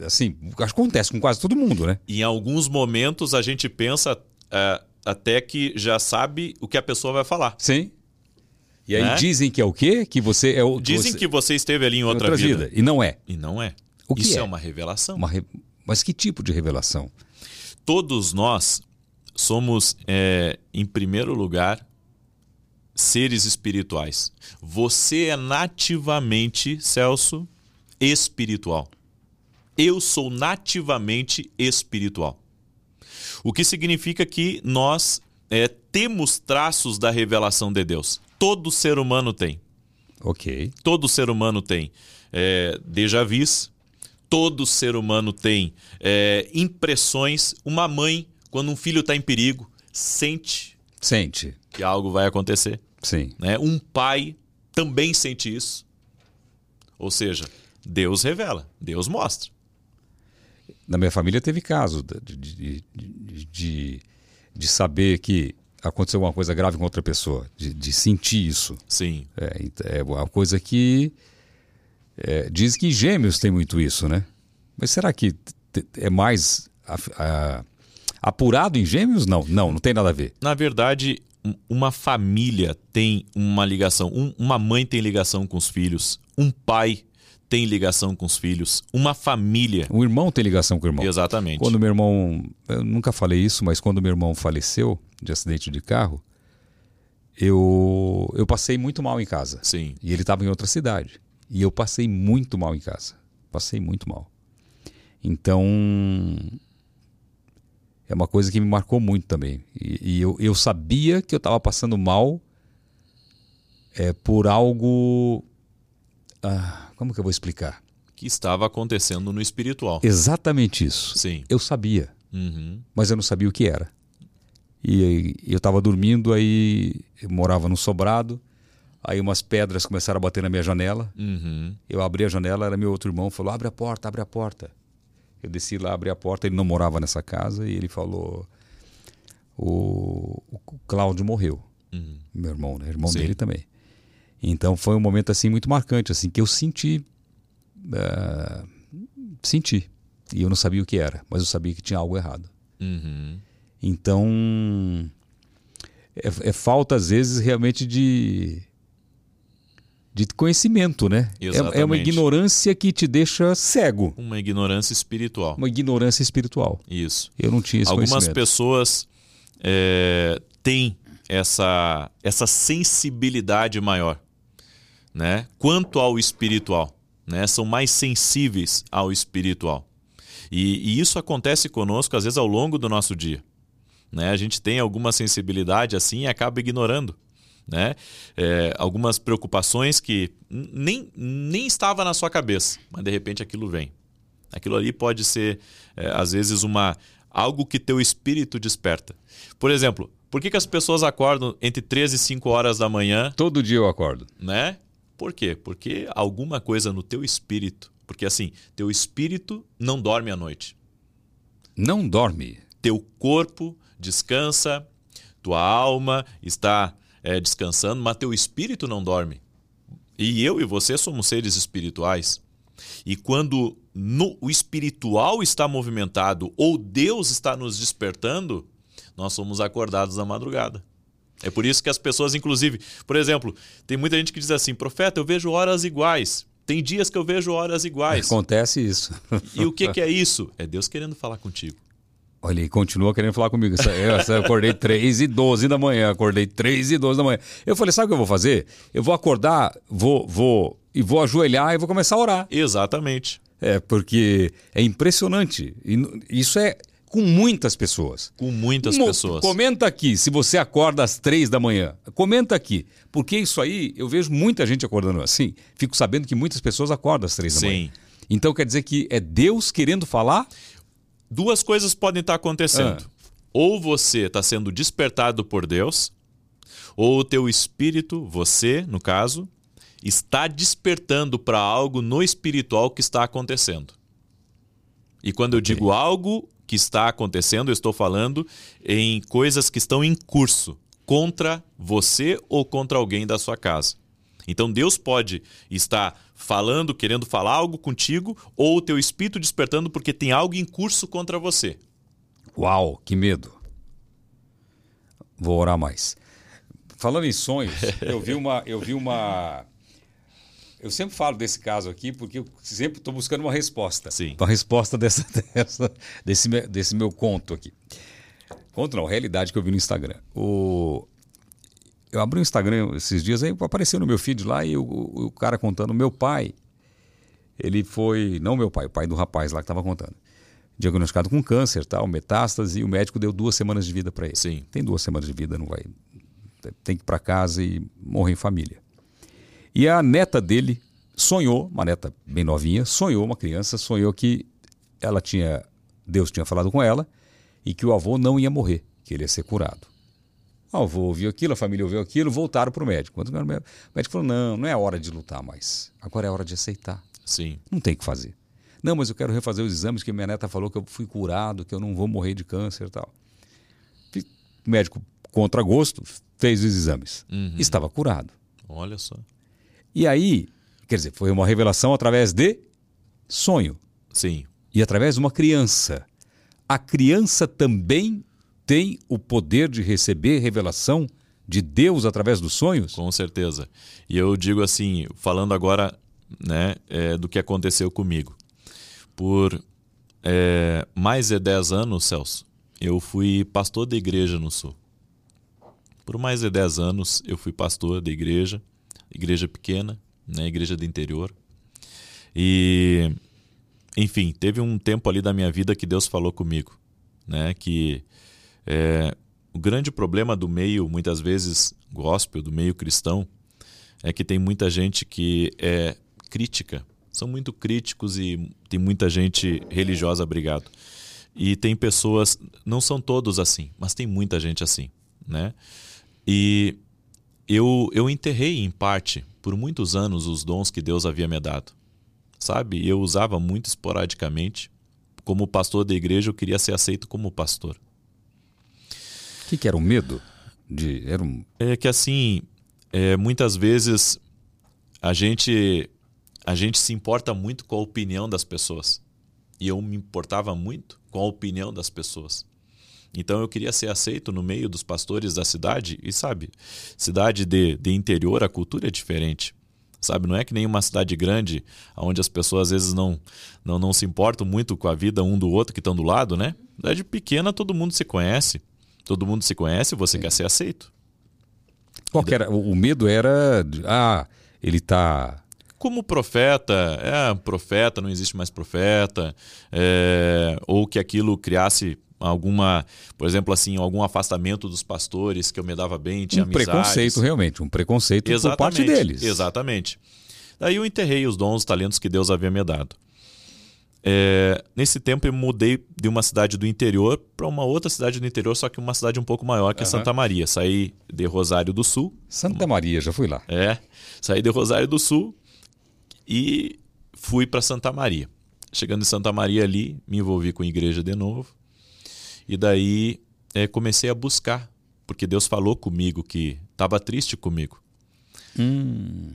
Assim, acho que acontece com quase todo mundo, né? Em alguns momentos a gente pensa é, até que já sabe o que a pessoa vai falar. Sim. E aí Né? dizem que é o quê? Que você é o. Dizem você- que você esteve ali em outra, outra vida. vida. E não é. E não é. O que Isso é? é? uma revelação. Uma re- Mas que tipo de revelação? Todos nós somos, é, em primeiro lugar, seres espirituais. Você é nativamente, Celso, espiritual. Eu sou nativamente espiritual. O que significa que nós é, temos traços da revelação de Deus. Todo ser humano tem. Ok. Todo ser humano tem é, déjà vus, todo ser humano tem é, impressões. Uma mãe, quando um filho está em perigo, sente Sente. que algo vai acontecer. Sim. Né? Um pai também sente isso? Ou seja, Deus revela, Deus mostra. Na minha família teve caso de, de, de, de, de saber que aconteceu alguma coisa grave com outra pessoa, de, de sentir isso. Sim. É, é uma coisa que. É, diz que gêmeos tem muito isso, né? Mas será que é mais a, a, apurado em gêmeos? Não, não, não tem nada a ver. Na verdade, uma família tem uma ligação. Um, uma mãe tem ligação com os filhos. Um pai tem ligação com os filhos. Uma família. Um irmão tem ligação com o irmão. Exatamente. Quando meu irmão. Eu nunca falei isso, mas quando meu irmão faleceu de acidente de carro, eu, eu passei muito mal em casa. Sim. E ele estava em outra cidade. E eu passei muito mal em casa. Passei muito mal. Então. É uma coisa que me marcou muito também. E, e eu, eu sabia que eu estava passando mal é, por algo. Ah, como que eu vou explicar? Que estava acontecendo no espiritual. Exatamente isso. Sim. Eu sabia, Uhum. mas eu não sabia o que era. E eu estava dormindo, aí eu morava num sobrado, aí umas pedras começaram a bater na minha janela. Uhum. Eu abri a janela, era meu outro irmão, falou: abre a porta, abre a porta. Eu desci lá, abri a porta, ele não morava nessa casa, e ele falou: o, o Cláudio morreu. Uhum. Meu irmão, né? Irmão Sim. dele também. Então foi um momento assim muito marcante, assim, que eu senti. ah, senti. E eu não sabia o que era, mas eu sabia que tinha algo errado. Uhum. Então. É, é falta, às vezes, realmente de. de conhecimento, né? É- É, uma ignorância que te deixa cego. Uma ignorância espiritual. Uma ignorância espiritual. Isso. Eu não tinha esse Algumas pessoas é, têm essa, essa sensibilidade maior, né? Quanto ao espiritual, né? São mais sensíveis ao espiritual. E, e isso acontece conosco às vezes ao longo do nosso dia, né? A gente tem alguma sensibilidade assim e acaba ignorando. Né? É, algumas preocupações que nem, nem estava na sua cabeça, mas de repente aquilo vem. Aquilo ali pode ser, é, às vezes, uma algo que teu espírito desperta. Por exemplo, por que, que as pessoas acordam entre 3 e 5 horas da manhã, Todo dia eu acordo. né? Por quê? Porque alguma coisa no teu espírito, porque assim, teu espírito não dorme à noite. Não dorme. Teu corpo descansa, tua alma está é, descansando, mas teu espírito não dorme. E eu e você somos seres espirituais. E quando no- o espiritual está movimentado ou Deus está nos despertando, nós somos acordados na madrugada. É por isso que as pessoas, inclusive, por exemplo, tem muita gente que diz assim: profeta, eu vejo horas iguais. Tem dias que eu vejo horas iguais. Acontece isso. E o que, que é isso? É Deus querendo falar contigo. Olha, e continua querendo falar comigo. Eu, acordei 3 e 12 da manhã. Acordei 3 e 12 da manhã. Eu falei, sabe o que eu vou fazer? Eu vou acordar, vou, vou e vou ajoelhar e vou começar a orar. Exatamente. É, porque é impressionante. E isso é com muitas pessoas. Com muitas Mo- pessoas. Comenta aqui se você acorda às três da manhã. Comenta aqui. Porque isso aí, eu vejo muita gente acordando assim. Fico sabendo que muitas pessoas acordam às três da Sim. manhã. Então quer dizer que é Deus querendo falar? Duas coisas podem estar acontecendo. Ou você está sendo despertado por Deus, ou o teu espírito, você, no caso, está despertando para algo no espiritual que está acontecendo. E quando eu digo algo que está acontecendo, eu estou falando em coisas que estão em curso contra você ou contra alguém da sua casa. Então Deus pode estar falando, querendo falar algo contigo, ou o teu espírito despertando porque tem algo em curso contra você. Uau, que medo. Vou orar mais. Falando em sonhos, eu vi uma. Eu vi uma. Eu sempre falo desse caso aqui porque eu sempre estou buscando uma resposta. Sim. Uma resposta dessa, dessa- desse, desse meu conto aqui. Conto não, realidade que eu vi no Instagram. O, eu abri o Instagram esses dias, aí apareceu no meu feed lá e o, o, o cara contando, meu pai, ele foi, não meu pai, o pai do rapaz lá que estava contando, diagnosticado com câncer, tal, metástase, e o médico deu duas semanas de vida para ele. Sim. Tem duas semanas de vida, não vai, tem que ir para casa e morrer em família. E a neta dele sonhou, uma neta bem novinha, sonhou, uma criança, sonhou que ela tinha, Deus tinha falado com ela e que o avô não ia morrer, que ele ia ser curado. Ah, o avô ouviu aquilo, a família ouviu aquilo, voltaram para o médico. Quando o médico falou: não, não é hora de lutar mais. Agora é hora de aceitar. Sim. Não tem o que fazer. Não, mas eu quero refazer os exames que minha neta falou que eu fui curado, que eu não vou morrer de câncer e tal. O médico, contra gosto, fez os exames. Uhum. Estava curado. Olha só. E aí, quer dizer, foi uma revelação através de sonho Sim. e através de uma criança. A criança também tem o poder de receber revelação de Deus através dos sonhos? Com certeza. E eu digo assim, falando agora né, é, do que aconteceu comigo. Por é, mais de 10 anos, Celso, eu fui pastor da igreja no Sul. Por mais de 10 anos, eu fui pastor da igreja, igreja pequena, né, igreja do interior. E, enfim, teve um tempo ali da minha vida que Deus falou comigo, né, que é, o grande problema do meio, muitas vezes gospel, do meio cristão, é que tem muita gente que é crítica. São muito críticos e tem muita gente religiosa, obrigado. E tem pessoas, não são todos assim, mas tem muita gente assim, né? E eu, eu enterrei em parte, por muitos anos, os dons que Deus havia me dado. Sabe? Eu usava muito esporadicamente. Como pastor da igreja, eu queria ser aceito como pastor. Que, que era o medo? De, era um... É que assim, é, muitas vezes a gente a gente se importa muito com a opinião das pessoas. E eu me importava muito com a opinião das pessoas. Então eu queria ser aceito no meio dos pastores da cidade. E sabe, cidade de, de interior, a cultura é diferente. Sabe, não é que nem uma cidade grande, onde as pessoas às vezes não, não, não se importam muito com a vida um do outro que estão do lado, né? Cidade pequena, todo mundo se conhece. Todo mundo se conhece, você quer ser aceito. Qual era? O medo era. Ah, ele está como profeta, é profeta, não existe mais profeta, é, ou que aquilo criasse alguma, por exemplo, assim, algum afastamento dos pastores que eu me dava bem, tinha um amizades. preconceito realmente, um preconceito Exatamente, por parte deles. Exatamente. Daí eu enterrei os dons, os talentos que Deus havia me dado. É, nesse tempo eu mudei de uma cidade do interior para uma outra cidade do interior, só que uma cidade um pouco maior que uhum. Santa Maria. Saí de Rosário do Sul. Santa Maria, já fui lá. É, saí de Rosário do Sul, e fui para Santa Maria. Chegando em Santa Maria ali, me envolvi com a igreja de novo. E daí é, comecei a buscar, porque Deus falou comigo que estava triste comigo. Hum.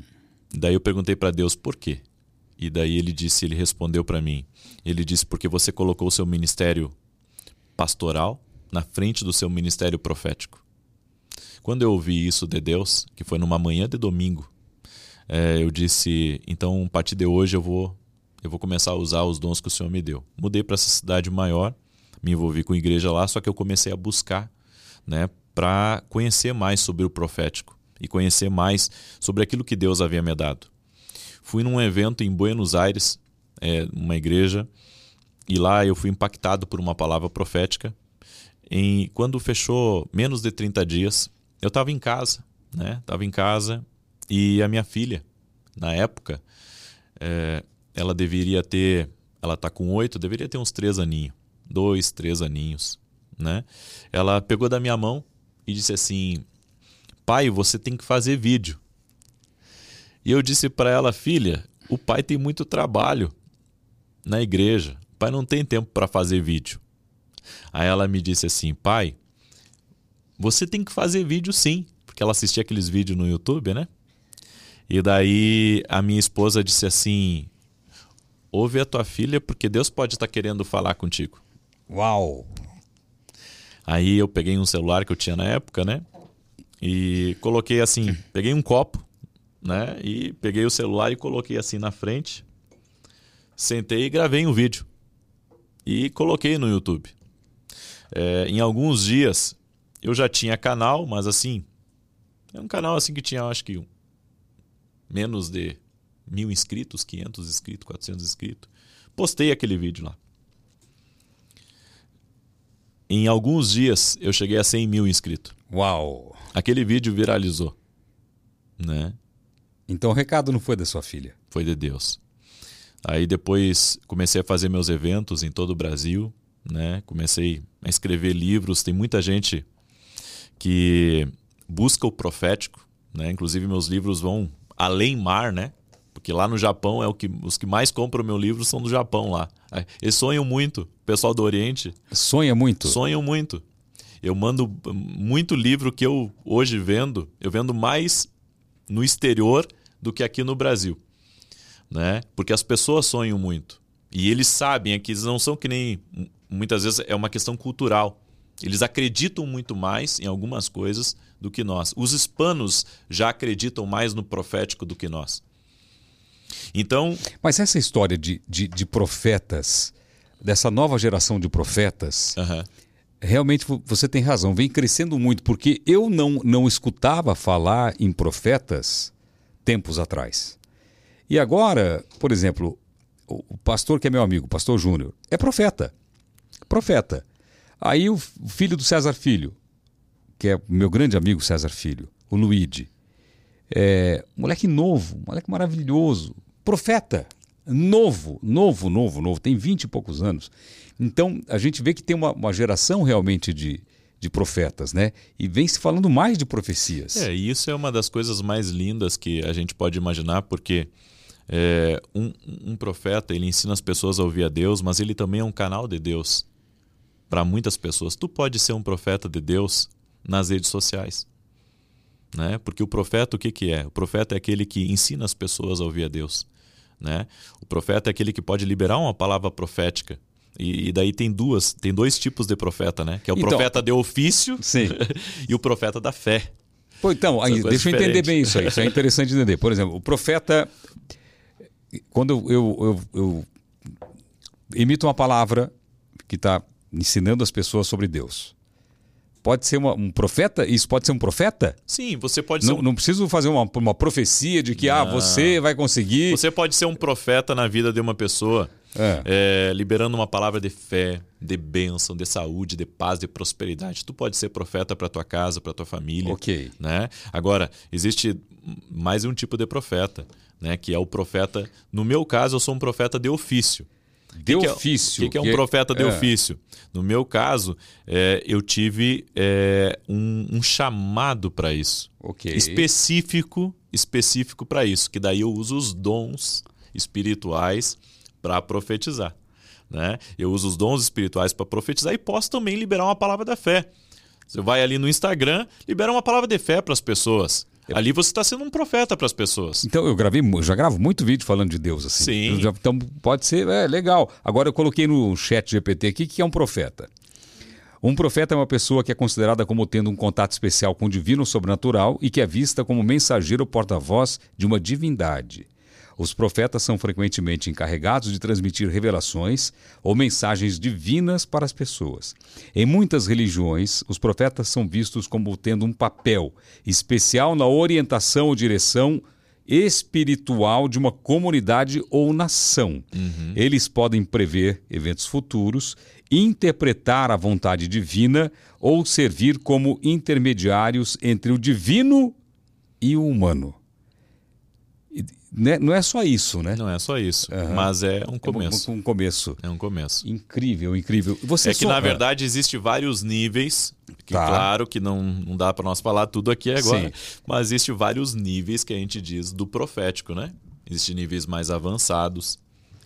Daí eu perguntei para Deus por quê. E daí ele disse, ele respondeu para mim. Ele disse porque você colocou o seu ministério pastoral na frente do seu ministério profético. Quando eu ouvi isso de Deus, que foi numa manhã de domingo, é, eu disse, então a partir de hoje eu vou, eu vou começar a usar os dons que o Senhor me deu. Mudei para essa cidade maior, me envolvi com a igreja lá, só que eu comecei a buscar, né, para conhecer mais sobre o profético e conhecer mais sobre aquilo que Deus havia me dado. Fui num evento em Buenos Aires, é, uma igreja, e lá eu fui impactado por uma palavra profética. Em, quando fechou menos de 30 dias, eu estava em casa, né? Estava em casa e a minha filha, na época, é, ela deveria ter, ela está com oito, deveria ter uns três aninhos, dois, três aninhos, né? Ela pegou da minha mão e disse assim, pai, você tem que fazer vídeo. E eu disse para ela, filha, o pai tem muito trabalho na igreja, o pai não tem tempo para fazer vídeo. Aí ela me disse assim, pai, você tem que fazer vídeo sim, porque ela assistia aqueles vídeos no YouTube, né? E daí a minha esposa disse assim: ouve a tua filha porque Deus pode estar querendo falar contigo. Uau! Aí eu peguei um celular que eu tinha na época, né? E coloquei assim, peguei um copo, né? E peguei o celular e coloquei assim na frente. Sentei e gravei um vídeo. E coloquei no YouTube. É, em alguns dias eu já tinha canal, mas assim, é um canal assim que tinha acho que menos de mil inscritos, 500 inscritos, 400 inscritos. Postei aquele vídeo lá. Em alguns dias eu cheguei a 100 mil inscritos. Uau! Aquele vídeo viralizou. Né? Então o recado não foi da sua filha? Foi de Deus. Aí depois comecei a fazer meus eventos em todo o Brasil. Né? Comecei a escrever livros. Tem muita gente que busca o profético, né? Inclusive meus livros vão além mar, né? Porque lá no Japão é o que os que mais compram meu livro são do Japão lá. Eles sonham muito, o pessoal do Oriente. Sonha muito. Sonham muito. Eu mando muito livro que eu hoje vendo, eu vendo mais no exterior do que aqui no Brasil, né? Porque as pessoas sonham muito. E eles sabem é que eles não são que nem muitas vezes é uma questão cultural. Eles acreditam muito mais em algumas coisas do que nós. Os hispanos já acreditam mais no profético do que nós. Então. Mas essa história de, de, de profetas, dessa nova geração de profetas, uhum. realmente você tem razão, vem crescendo muito, porque eu não, não escutava falar em profetas tempos atrás. E agora, por exemplo, o pastor que é meu amigo, o pastor Júnior, é profeta. Profeta. Aí o filho do César Filho, que é meu grande amigo César Filho, o Luigi, é, moleque novo, moleque maravilhoso, profeta, novo, novo, novo, novo, tem vinte e poucos anos. Então a gente vê que tem uma, uma geração realmente de, de profetas, né? E vem se falando mais de profecias. É, e isso é uma das coisas mais lindas que a gente pode imaginar, porque é, um, um profeta ele ensina as pessoas a ouvir a Deus, mas ele também é um canal de Deus para muitas pessoas. Tu pode ser um profeta de Deus nas redes sociais. Né? Porque o profeta o que, que é? O profeta é aquele que ensina as pessoas a ouvir a Deus. Né? O profeta é aquele que pode liberar uma palavra profética. E, e daí tem duas, tem dois tipos de profeta, né? Que é o então, profeta de ofício e o profeta da fé. Pô, então, aí, deixa eu entender bem isso aí. Isso é interessante entender. Por exemplo, o profeta, quando eu, eu, eu, eu emito uma palavra que está ensinando as pessoas sobre Deus. Pode ser uma, um profeta? Isso pode ser um profeta? Sim, você pode ser. Não, um... não preciso fazer uma, uma profecia de que ah, você vai conseguir. Você pode ser um profeta na vida de uma pessoa, é. É, liberando uma palavra de fé, de bênção, de saúde, de paz, de prosperidade. Tu pode ser profeta para tua casa, para tua família. Ok. Né? Agora, existe mais um tipo de profeta, né? que é o profeta. No meu caso, eu sou um profeta de ofício. De que ofício. O que, que, é um profeta de é. ofício? No meu caso, é, eu tive é, um, um, chamado para isso. Okay. Específico, específico para isso. Que daí eu uso os dons espirituais para profetizar. Né? Eu uso os dons espirituais para profetizar e posso também liberar uma palavra da fé. Você vai ali no Instagram, libera uma palavra de fé para as pessoas. Ali você está sendo um profeta para as pessoas. Então eu gravei, já gravo muito vídeo falando de Deus assim. Sim. Já, então pode ser, é legal. Agora eu coloquei no chat GPT aqui que é um profeta. Um profeta é uma pessoa que é considerada como tendo um contato especial com o divino sobrenatural e que é vista como mensageiro porta-voz de uma divindade. Os profetas são frequentemente encarregados de transmitir revelações ou mensagens divinas para as pessoas. Em muitas religiões, os profetas são vistos como tendo um papel especial na orientação ou direção espiritual de uma comunidade ou nação. Uhum. Eles podem prever eventos futuros, interpretar a vontade divina ou servir como intermediários entre o divino e o humano. Né? Não é só isso, né? Não é só isso, uhum. mas é um começo. É um, um, começo. É um começo. Incrível, incrível. Você é que, na verdade, existe vários níveis, que tá. claro que não, não dá para nós falar tudo aqui agora, Sim. mas existe vários níveis que a gente diz do profético, né? Existem níveis mais avançados,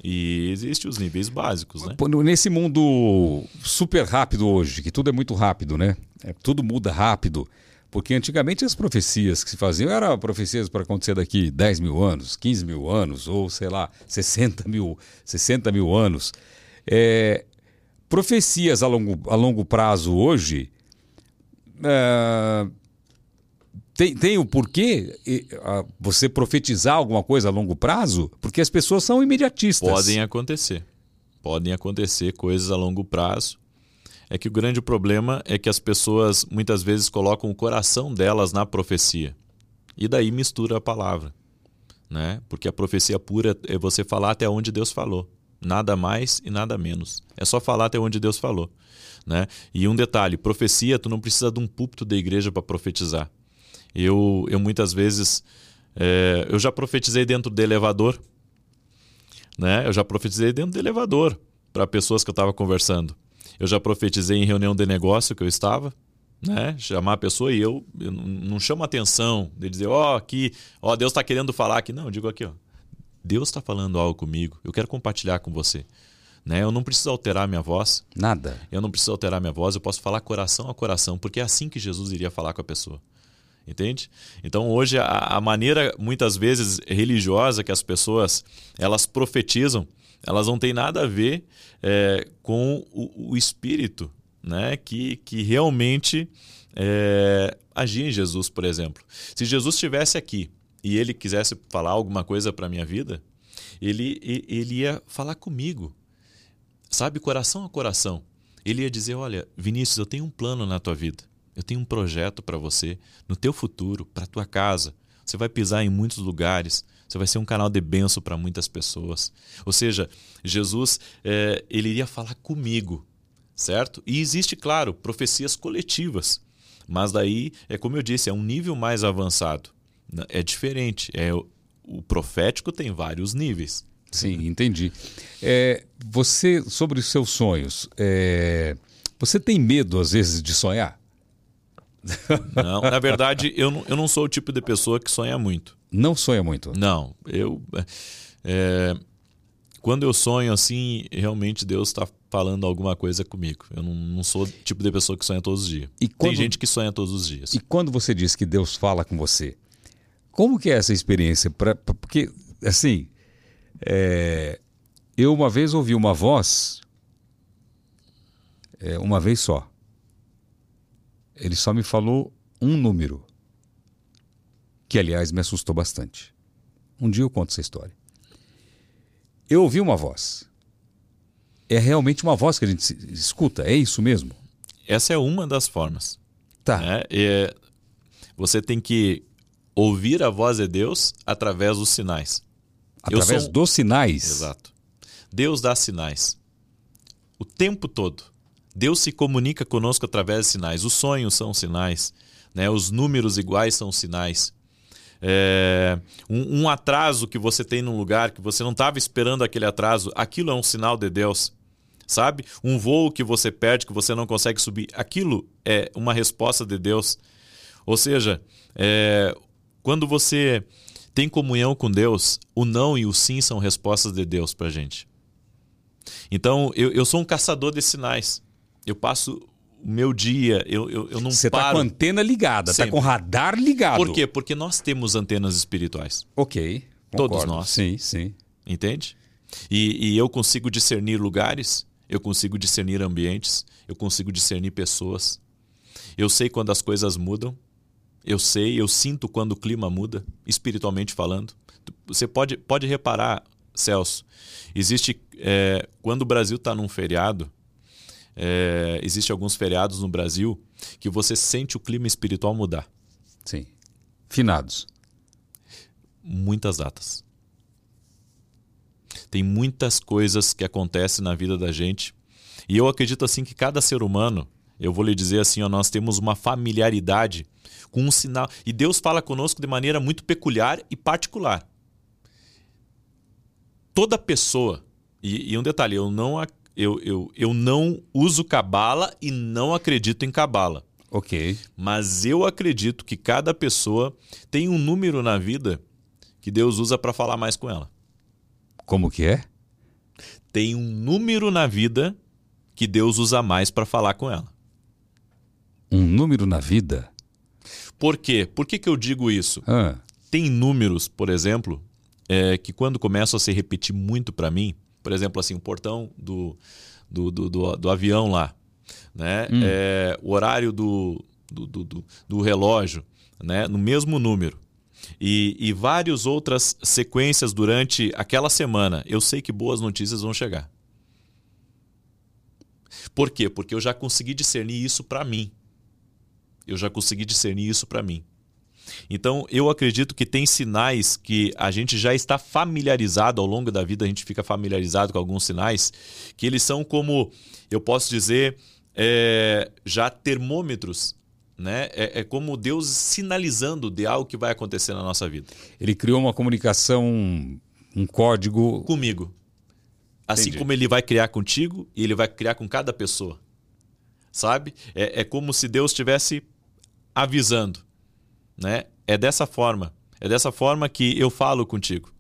e existem os níveis básicos, né? Nesse mundo super rápido hoje, que tudo é muito rápido, né? É, tudo muda rápido. Porque antigamente as profecias que se faziam eram profecias para acontecer daqui 10 mil anos, 15 mil anos, ou sei lá, 60 mil, 60 mil anos. É, profecias a longo, a longo prazo hoje. É, tem, tem o porquê você profetizar alguma coisa a longo prazo? Porque as pessoas são imediatistas. Podem acontecer. Podem acontecer coisas a longo prazo é que o grande problema é que as pessoas muitas vezes colocam o coração delas na profecia. E daí mistura a palavra. Né? Porque a profecia pura é você falar até onde Deus falou. Nada mais e nada menos. É só falar até onde Deus falou. Né? E um detalhe: profecia, tu não precisa de um púlpito da igreja para profetizar. Eu, eu muitas vezes. É, eu já profetizei dentro do elevador. Né? Eu já profetizei dentro do elevador para pessoas que eu estava conversando. Eu já profetizei em reunião de negócio que eu estava, né? Chamar a pessoa e eu, eu não chamo atenção de dizer, ó, oh, aqui, ó, Deus está querendo falar aqui. Não, eu digo aqui, ó. Deus está falando algo comigo, eu quero compartilhar com você. Né? Eu não preciso alterar minha voz. Nada. Eu não preciso alterar minha voz, eu posso falar coração a coração, porque é assim que Jesus iria falar com a pessoa. Entende? Então hoje a, a maneira muitas vezes religiosa que as pessoas elas profetizam, elas não têm nada a ver é, com o, o, espírito, né? Que, que realmente é, agia em Jesus, por exemplo. Se Jesus estivesse aqui e ele quisesse falar alguma coisa para minha vida, ele, ele ia falar comigo, sabe, coração a coração. Ele ia dizer: Olha, Vinícius, eu tenho um plano na tua vida. Eu tenho um projeto para você, no teu futuro, para tua casa. Você vai pisar em muitos lugares. Você vai ser um canal de benção para muitas pessoas. Ou seja, Jesus é, ele iria falar comigo, certo? E existe, claro, profecias coletivas. Mas daí, é como eu disse, é um nível mais avançado. É diferente. É, o profético tem vários níveis. Sim, entendi. É, você, sobre os seus sonhos, é, você tem medo, às vezes, de sonhar? Não, na verdade, eu não, eu não sou o tipo de pessoa que sonha muito. Não sonha muito? Não. Eu. É, quando eu sonho assim, realmente Deus está falando alguma coisa comigo. Eu não, não, sou o tipo de pessoa que sonha todos os dias. E quando, Tem gente que sonha todos os dias. E quando você diz que Deus fala com você, como que é essa experiência? Pra, porque, assim, é, eu uma vez ouvi uma voz, é, uma vez só. Ele só me falou um número, que aliás me assustou bastante. Um dia eu conto essa história. Eu ouvi uma voz. É realmente uma voz que a gente escuta, é isso mesmo? Essa é uma das formas. Tá. Né? É, você tem que ouvir a voz de Deus através dos sinais. Através dos sinais? Exato. Deus dá sinais. O tempo todo. Deus se comunica conosco através de sinais. Os sonhos são sinais. Né? Os números iguais são sinais. É, um, um, atraso que você tem num lugar que você não estava esperando aquele atraso, aquilo é um sinal de Deus. Sabe? Um voo que você perde, que você não consegue subir, aquilo é uma resposta de Deus. Ou seja, é, quando você tem comunhão com Deus, o não e o sim são respostas de Deus para gente. Então, eu, eu sou um caçador de sinais. Eu passo o meu dia, eu, eu, eu não Você tá paro. Você está com antena ligada, está com radar ligado. Por quê? Porque nós temos antenas espirituais. Ok. Concordo. Todos nós. Sim, sim. Entende? E, e eu consigo discernir lugares, eu consigo discernir ambientes, eu consigo discernir pessoas. Eu sei quando as coisas mudam, eu sei, eu sinto quando o clima muda, espiritualmente falando. Você pode, pode reparar, Celso, existe. É, quando o Brasil está num feriado, é, existe alguns feriados no Brasil que você sente o clima espiritual mudar. Sim. Finados. Muitas datas. Tem muitas coisas que acontecem na vida da gente. E eu acredito assim que cada ser humano, eu vou lhe dizer assim, ó, nós temos uma familiaridade com um sinal. E Deus fala conosco de maneira muito peculiar e particular. Toda pessoa, e, e um detalhe, eu não, eu, eu, eu não uso cabala e não acredito em cabala. Ok. Mas eu acredito que cada pessoa tem um número na vida que Deus usa para falar mais com ela. Como que é? Tem um número na vida que Deus usa mais para falar com ela. Um número na vida? Por quê? Por que, que eu digo isso? Ah. Tem números, por exemplo, é, que quando começam a se repetir muito para mim, por exemplo, assim, o portão do, do, do, do, do avião lá, né? Hum. É, o horário do, do, do, do, relógio, né? no mesmo número. E, e várias outras sequências durante aquela semana. Eu sei que boas notícias vão chegar. Por quê? Porque eu já consegui discernir isso para mim. Eu já consegui discernir isso para mim. Então, eu acredito que tem sinais que a gente já está familiarizado ao longo da vida, a gente fica familiarizado com alguns sinais, que eles são como, eu posso dizer, é, já termômetros. Né? É, é como Deus sinalizando de algo que vai acontecer na nossa vida. Ele criou uma comunicação, um código. Comigo. Assim Entendi. como ele vai criar contigo e ele vai criar com cada pessoa. sabe? É, é como se Deus estivesse avisando, né? É dessa forma, é dessa forma que eu falo contigo.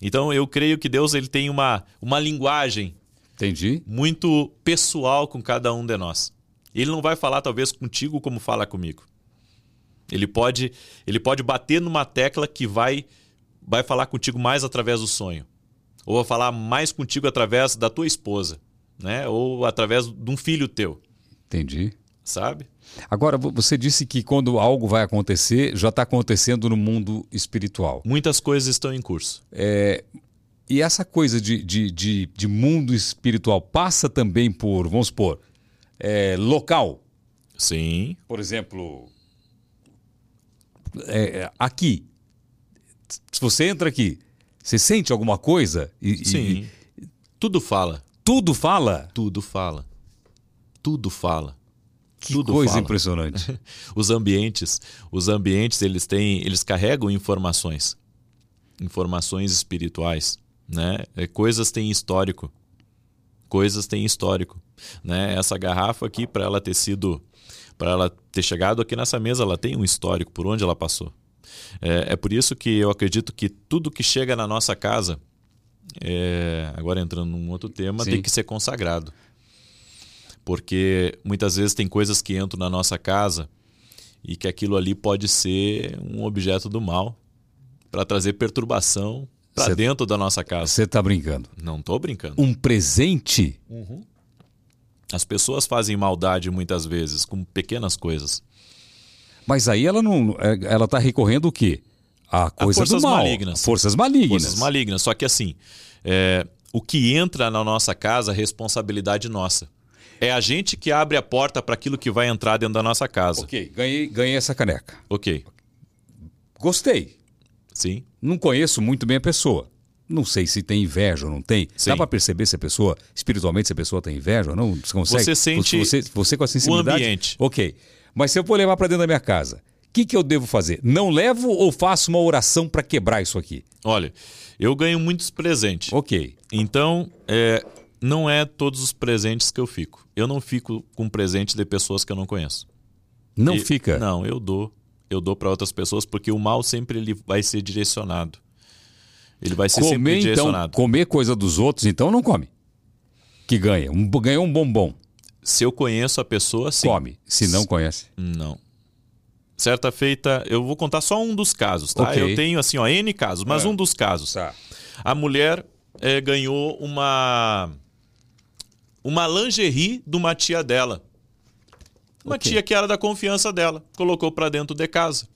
Então eu creio que Deus ele tem uma, uma linguagem Entendi. muito pessoal com cada um de nós. Ele não vai falar talvez contigo como fala comigo. Ele pode, ele pode bater numa tecla que vai vai falar contigo mais através do sonho. Ou vai falar mais contigo através da tua esposa, né? Ou através de um filho teu. Entendi. Sabe? Agora, você disse que quando algo vai acontecer, já está acontecendo no mundo espiritual. Muitas coisas estão em curso. É, e essa coisa de, de, de, de, mundo espiritual passa também por, vamos supor, é, local. Sim. Por exemplo, é, aqui. Se você entra aqui, você sente alguma coisa? E, Sim. E, tudo fala. Tudo fala? Tudo fala. Tudo fala. Que tudo coisa fala. impressionante. os ambientes, os ambientes eles têm, eles carregam informações, informações espirituais, né? É, coisas têm histórico, coisas têm histórico, né? Essa garrafa aqui para ela ter sido, para ela ter chegado aqui nessa mesa, ela tem um histórico por onde ela passou. É, é por isso que eu acredito que tudo que chega na nossa casa, é, agora entrando num outro tema, Sim. tem que ser consagrado porque muitas vezes tem coisas que entram na nossa casa e que aquilo ali pode ser um objeto do mal para trazer perturbação para dentro da nossa casa. Você está brincando? Não estou brincando. Um presente? Uhum. As pessoas fazem maldade muitas vezes com pequenas coisas. Mas aí ela não, é, ela está recorrendo o quê? A coisa a forças do mal. malignas. Forças malignas. Forças malignas. Só que assim, é, o que entra na nossa casa é responsabilidade nossa. É a gente que abre a porta para aquilo que vai entrar dentro da nossa casa. Ok, ganhei, ganhei essa caneca. Ok. Gostei. Sim. Não conheço muito bem a pessoa. Não sei se tem inveja ou não tem. Sim. Dá para perceber se a pessoa, espiritualmente, se a pessoa tem inveja ou não? Você consegue? Você sente você, você com a sensibilidade? o ambiente. Ok. Mas se eu for levar para dentro da minha casa, o que, que eu devo fazer? Não levo ou faço uma oração para quebrar isso aqui? Olha, eu ganho muitos presentes. Ok. Então, é, não é todos os presentes que eu fico. Eu não fico com presente de pessoas que eu não conheço. Não e, fica? Não, eu dou. Eu dou para outras pessoas porque o mal sempre ele vai ser direcionado. Ele vai ser comer, sempre então, direcionado. Então, comer coisa dos outros, então não come. Que ganha. Um, ganha um bombom. Se eu conheço a pessoa, sim. Come. Se não conhece. Não. Certa feita, eu vou contar só um dos casos, tá? Okay. Eu tenho assim, ó, N casos, mas é. um dos casos. Tá. A mulher é, ganhou uma uma lingerie de uma tia dela. Uma okay. tia que era da confiança dela. Colocou para dentro de casa.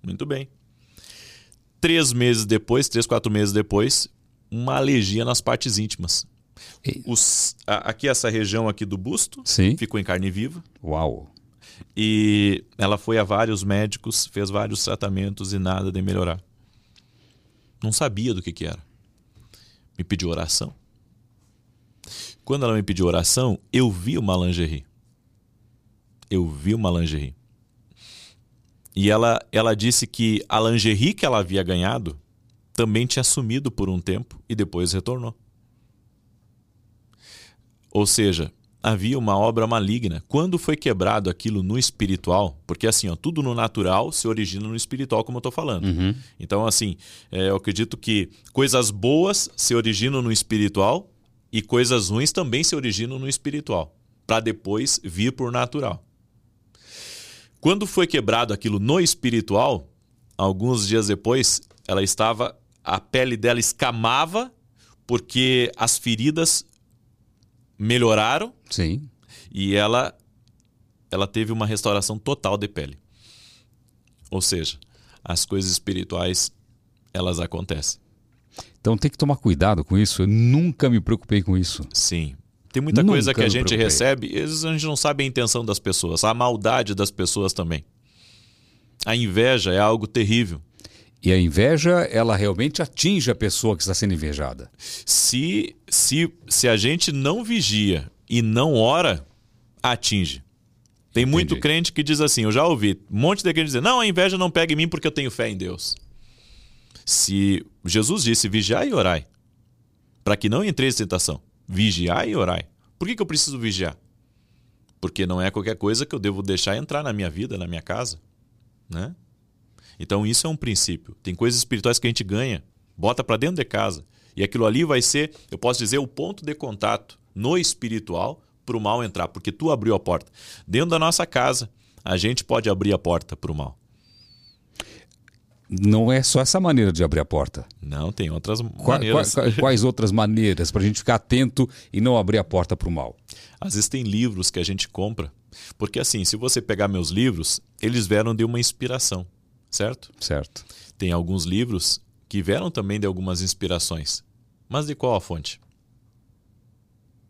Muito bem. Três meses depois, três, quatro meses depois, uma alergia nas partes íntimas. Os, a, aqui, essa região aqui do busto Sim. ficou em carne viva. Uau! E ela foi a vários médicos, fez vários tratamentos e nada de melhorar. Não sabia do que, que era. Me pediu oração. Quando ela me pediu oração, eu vi uma lingerie. Eu vi uma lingerie. E ela, ela disse que a lingerie que ela havia ganhado também tinha sumido por um tempo e depois retornou. Ou seja, havia uma obra maligna. Quando foi quebrado aquilo no espiritual, porque assim, ó, tudo no natural se origina no espiritual, como eu estou falando. Uhum. Então, assim, é, eu acredito que coisas boas se originam no espiritual e coisas ruins também se originam no espiritual, para depois vir por natural. Quando foi quebrado aquilo no espiritual, alguns dias depois, ela estava, a pele dela escamava porque as feridas melhoraram. Sim. E ela ela teve uma restauração total de pele. Ou seja, as coisas espirituais elas acontecem. Então tem que tomar cuidado com isso. Eu nunca me preocupei com isso. Sim. Tem muita nunca coisa que a gente recebe, às a gente não sabe a intenção das pessoas, a maldade das pessoas também. A inveja é algo terrível. E a inveja, ela realmente atinge a pessoa que está sendo invejada. Se, se, se a gente não vigia e não ora, atinge. Tem muito Entendi. crente que diz assim, eu já ouvi um monte de crente dizer, não, a inveja não pega em mim porque eu tenho fé em Deus. Se Jesus disse vigiai e orai, para que não entreis em tentação, vigiai e orai. Por que, que eu preciso vigiar? Porque não é qualquer coisa que eu devo deixar entrar na minha vida, na minha casa. Né? Então isso é um princípio. Tem coisas espirituais que a gente ganha, bota para dentro de casa. E aquilo ali vai ser, eu posso dizer, o ponto de contato no espiritual para o mal entrar, porque tu abriu a porta. Dentro da nossa casa, a gente pode abrir a porta para o mal. Não é só essa maneira de abrir a porta. Não, tem outras maneiras. Quais, quais outras maneiras para a gente ficar atento e não abrir a porta para o mal? Às vezes tem livros que a gente compra. Porque assim, se você pegar meus livros, eles vieram de uma inspiração, certo? Certo. Tem alguns livros que vieram também de algumas inspirações. Mas de qual a fonte?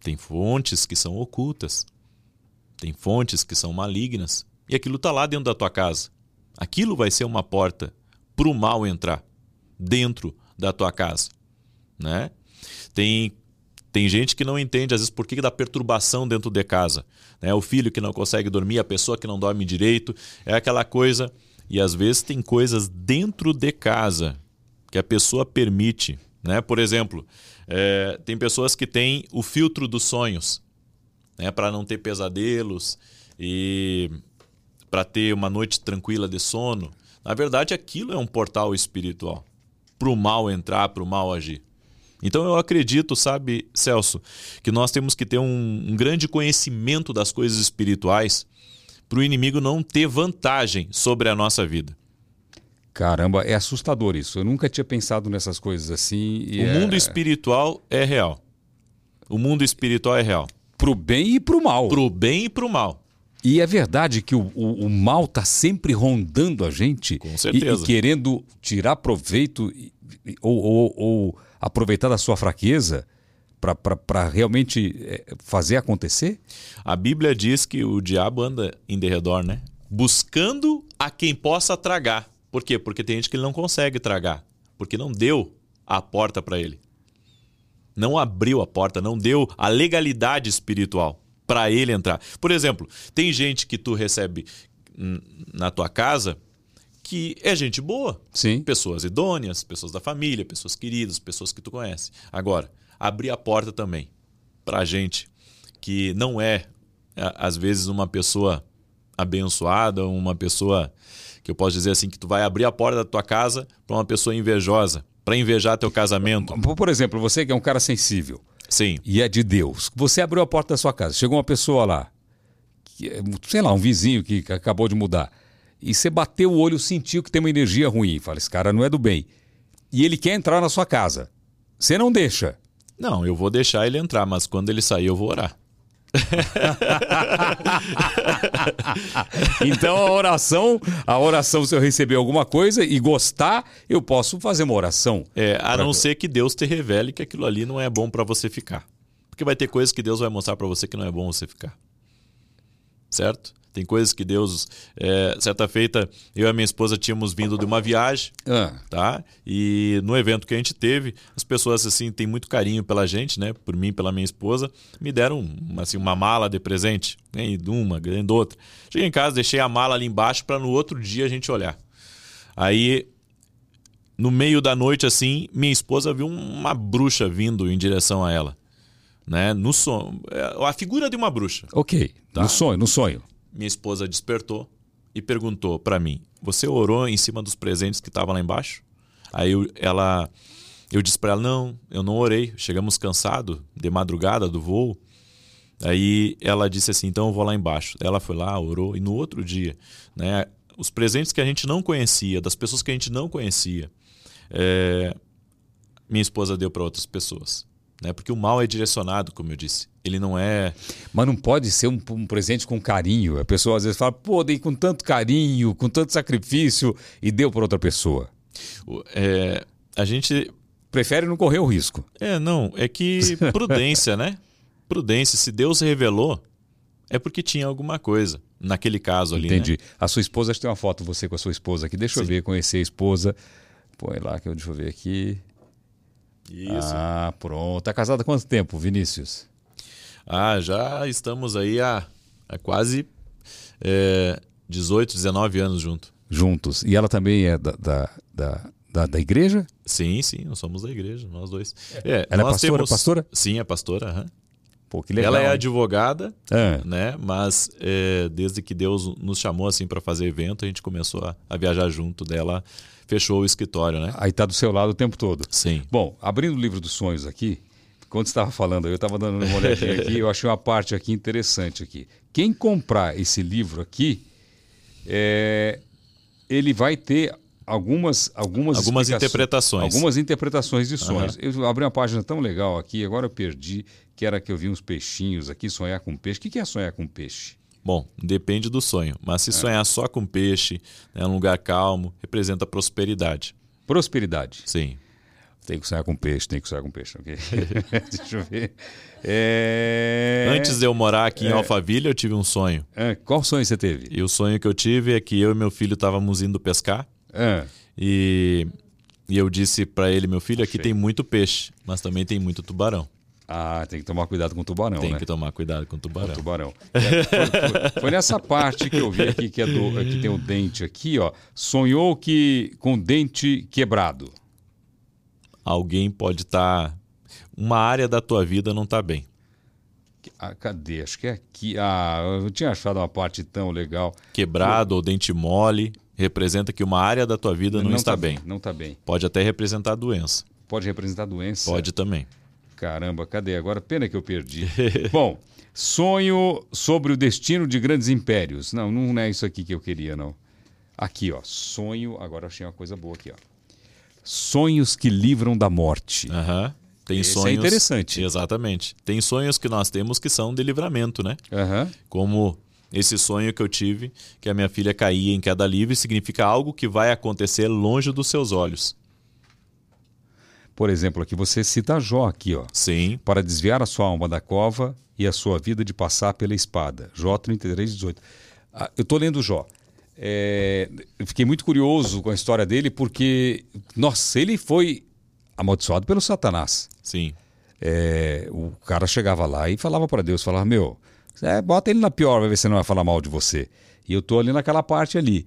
Tem fontes que são ocultas. Tem fontes que são malignas. E aquilo está lá dentro da tua casa. Aquilo vai ser uma porta para o mal entrar dentro da tua casa. Né? Tem, tem gente que não entende, às vezes, por que dá perturbação dentro de casa. Né? O filho que não consegue dormir, a pessoa que não dorme direito. É aquela coisa. E às vezes tem coisas dentro de casa que a pessoa permite. Né? Por exemplo, é, tem pessoas que têm o filtro dos sonhos né? para não ter pesadelos e para ter uma noite tranquila de sono. Na verdade, aquilo é um portal espiritual para o mal entrar, para o mal agir. Então eu acredito, sabe, Celso, que nós temos que ter um, um grande conhecimento das coisas espirituais para o inimigo não ter vantagem sobre a nossa vida. Caramba, é assustador isso. Eu nunca tinha pensado nessas coisas assim. o é... mundo espiritual é real. O mundo espiritual é real. Pro bem e pro mal. Pro bem e pro mal. E é verdade que o, o, o mal está sempre rondando a gente. Com certeza. E, e querendo tirar proveito ou, ou, ou, aproveitar da sua fraqueza para realmente é, fazer acontecer? A Bíblia diz que o diabo anda em derredor, né? Buscando a quem possa tragar. Por quê? Porque tem gente que ele não consegue tragar. Porque não deu a porta para ele. Não abriu a porta, não deu a legalidade espiritual para ele entrar. Por exemplo, tem gente que tu recebe na tua casa que é gente boa. Sim. Pessoas idôneas, pessoas da família, pessoas queridas, pessoas que tu conhece. Agora, abrir a porta também para gente que não é, às vezes, uma pessoa abençoada, uma pessoa que eu posso dizer assim, que tu vai abrir a porta da tua casa para uma pessoa invejosa, para invejar teu casamento. Por exemplo, você que é um cara sensível, Sim. E é de Deus. Você abriu a porta da sua casa, chegou uma pessoa lá, que, é, sei lá, um vizinho que acabou de mudar, e você bateu o olho, sentiu que tem uma energia ruim. Fala, esse cara não é do bem. E ele quer entrar na sua casa. Você não deixa. Não, eu vou deixar ele entrar, mas quando ele sair eu vou orar. então a oração, a oração, se eu receber alguma coisa e gostar, eu posso fazer uma oração. É, a não ser que Deus te revele que aquilo ali não é bom para você ficar. Porque vai ter coisas que Deus vai mostrar para você que não é bom você ficar. Certo? Tem coisas que Deus. É, certa feita, eu e a minha esposa tínhamos vindo de uma viagem, ah. tá? E no evento que a gente teve, as pessoas assim têm muito carinho pela gente, né? Por mim, pela minha esposa, me deram assim uma mala de presente, né? de uma, ganhando outra. Cheguei em casa, deixei a mala ali embaixo para no outro dia a gente olhar. Aí no meio da noite assim, minha esposa viu uma bruxa vindo em direção a ela. Né? No sonho, é, a figura de uma bruxa. OK. Tá? No sonho, no sonho minha esposa despertou e perguntou para mim: Você orou em cima dos presentes que estavam lá embaixo? Aí eu, ela, eu disse para ela: Não, eu não orei. Chegamos cansado de madrugada do voo. Aí ela disse assim: Então eu vou lá embaixo. Ela foi lá, orou e no outro dia, né? Os presentes que a gente não conhecia, das pessoas que a gente não conhecia, é, minha esposa deu para outras pessoas né? Porque o mal é direcionado, como eu disse. Ele não é. Mas não pode ser um, um presente com carinho. A pessoa às vezes fala, pô, dei com tanto carinho, com tanto sacrifício e deu para outra pessoa. É, a gente. Prefere não correr o risco. É, não. É que prudência, né? Prudência. Se Deus revelou, é porque tinha alguma coisa. Naquele caso ali. Entendi. Né? A sua esposa, acho que tem uma foto você com a sua esposa aqui. Deixa Sim. eu ver, conhecer a esposa. Põe lá que eu deixa eu ver aqui. Isso. Ah, pronto. Tá casado há quanto tempo, Vinícius? Ah, já estamos aí há, há quase é, 18, 19 anos juntos. Juntos. E ela também é da, da, da, da, da igreja? Sim, sim, nós somos da igreja, nós dois. É, ela é pastora, temos... pastora? Sim, é pastora. Uhum. Pô, que legal. Ela é hein? advogada, Ah, né? Mas é, desde que Deus nos chamou assim para fazer evento, a gente começou a, a viajar junto dela, fechou o escritório, né? aí tá do seu lado o tempo todo. Sim. Bom, abrindo o livro dos sonhos aqui, quando estava falando, eu estava dando uma olhadinha aqui, eu achei uma parte aqui interessante aqui. Quem comprar esse livro aqui, é, ele vai ter algumas algumas Algumas interpretações. algumas interpretações de sonhos. Eu abri uma página tão legal aqui, agora eu perdi, que era que eu vi uns peixinhos aqui, sonhar com peixe. O que é sonhar com peixe? Bom, depende do sonho. Mas se É. sonhar só com peixe, né, um lugar calmo, representa prosperidade. Prosperidade. Sim. Tem que sonhar com peixe, tem que sonhar com peixe, ok? Deixa eu ver. É... Antes de eu morar aqui em Alphaville, eu tive um sonho. Ah, qual sonho você teve? E o sonho que eu tive é que eu e meu filho estávamos indo pescar Ah, e, e eu disse para ele, meu filho, aqui Achei. tem muito peixe, mas também tem muito tubarão. Ah, tem que tomar cuidado com o tubarão, tem né? que tomar cuidado com o Com o tubarão. tubarão. É, foi, foi- foi nessa parte que eu vi aqui que, é do, que tem o dente aqui, ó. Sonhou que com o dente quebrado. Alguém pode estar... uma área da tua vida não está bem. Ah, cadê? Acho que é aqui. Ah, eu tinha achado uma parte tão legal. Quebrado ou dente mole representa que uma área da tua vida não, está tá bem. Não está bem. Pode até representar doença. Pode representar doença. Pode também. Caramba, cadê? Agora pena que eu perdi. Bom, sonho sobre o destino de grandes impérios. Não, não é isso aqui que eu queria, não. Aqui, ó. Sonho. Agora achei uma coisa boa aqui, ó. Sonhos que livram da morte. Aham. Tem Esse é sonhos. interessante. Exatamente. Tem sonhos que nós temos que são de livramento, né? Aham. Como esse sonho que eu tive, que a minha filha caía em queda livre, significa algo que vai acontecer longe dos seus olhos. Por exemplo, aqui você cita Jó aqui, ó. Sim. Para desviar a sua alma da cova e a sua vida de passar pela espada. Jó 33, 18. Ah, eu estou lendo Jó. É, eu fiquei muito curioso com a história dele porque, nossa, ele foi amaldiçoado pelo Satanás. Sim. É, o cara chegava lá e falava para Deus, falava, meu, é, bota ele na pior, vai ver se ele não vai falar mal de você. E eu estou ali naquela parte ali.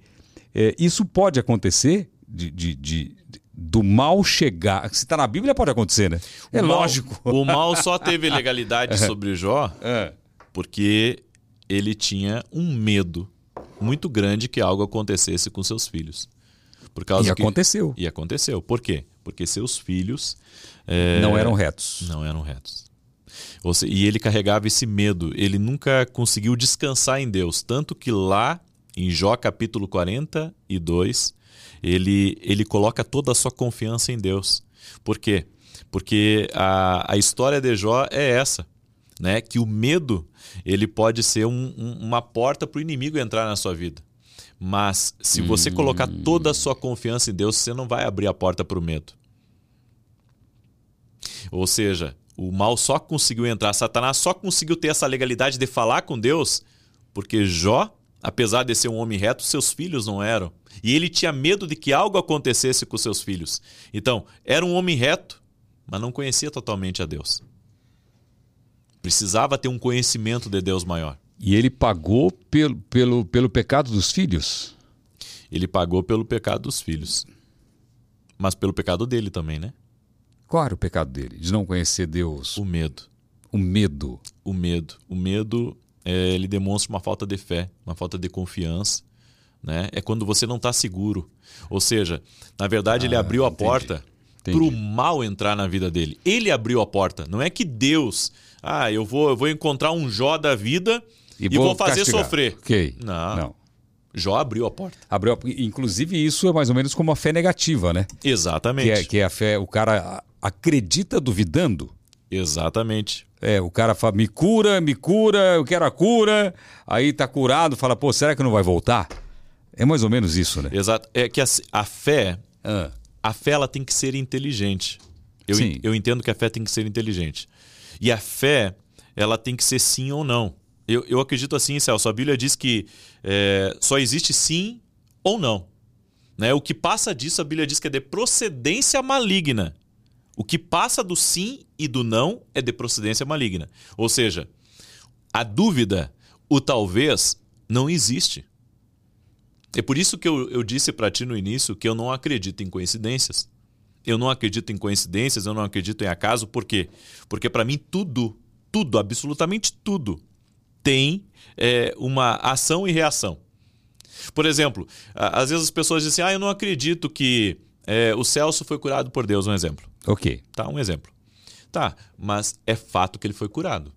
É, isso pode acontecer de, de- de- de- do mal chegar. Se está na Bíblia, pode acontecer, né? É O mal- lógico. O mal só teve legalidade sobre Jó É. porque ele tinha um medo muito grande que algo acontecesse com seus filhos. Por causa E que- aconteceu. E aconteceu. Por quê? Porque seus filhos é, Não eram retos. não eram retos. E ele carregava esse medo. Ele nunca conseguiu descansar em Deus. Tanto que lá, em Jó capítulo 42, ele, ele coloca toda a sua confiança em Deus. Por quê? Porque a, a história de Jó é essa. Né? Que o medo ele pode ser um- um- uma porta para o inimigo entrar na sua vida. Mas se você colocar toda a sua confiança em Deus, você não vai abrir a porta para o medo. Ou seja, o mal só conseguiu entrar, Satanás só conseguiu ter essa legalidade de falar com Deus, porque Jó, apesar de ser um homem reto, seus filhos não eram. E ele tinha medo de que algo acontecesse com seus filhos. Então, era um homem reto, mas não conhecia totalmente a Deus. Precisava ter um conhecimento de Deus maior. E ele pagou pelo, pelo, pelo pecado dos filhos. Ele pagou pelo pecado dos filhos. Mas pelo pecado dele também, né? Qual era o pecado dele? De não conhecer Deus. O medo. O medo. O medo. O medo, é, ele demonstra uma falta de fé, uma falta de confiança. Né? É quando você não está seguro. Ou seja, na verdade, ele abriu a Ah, entendi. porta para o mal entrar na vida dele. Ele abriu a porta. Não é que Deus, ah, eu vou, eu vou encontrar um Jó da vida e, vou, fazer castigar. sofrer. Ok. Não. Não. Jó abriu a porta. Abriu, a- inclusive, isso é mais ou menos como a fé negativa, né? Exatamente. Que é, que é a fé, o cara acredita duvidando. Exatamente. É, o cara fala, me cura, me cura, eu quero a cura. Aí tá curado, fala, pô, será que não vai voltar? É mais ou menos isso, né? Exato. É que a, a fé, Ah, a fé ela tem que ser inteligente. Eu, Sim. eu entendo que a fé tem que ser inteligente. E a fé, ela tem que ser sim ou não. Eu, eu acredito assim, Celso. A Bíblia diz que é, só existe sim ou não. Né? O que passa disso, a Bíblia diz que é de procedência maligna. O que passa do sim e do não é de procedência maligna. Ou seja, a dúvida, o talvez, não existe. É por isso que eu, eu disse para ti no início que eu não acredito em coincidências. Eu não acredito em coincidências, eu não acredito em acaso, por quê? Porque para mim tudo, tudo, absolutamente tudo, tem é, uma ação e reação. Por exemplo, às vezes as pessoas dizem assim, ah, eu não acredito que é, o Celso foi curado por Deus, um exemplo. Ok. Tá, um exemplo. Tá, mas é fato que ele foi curado.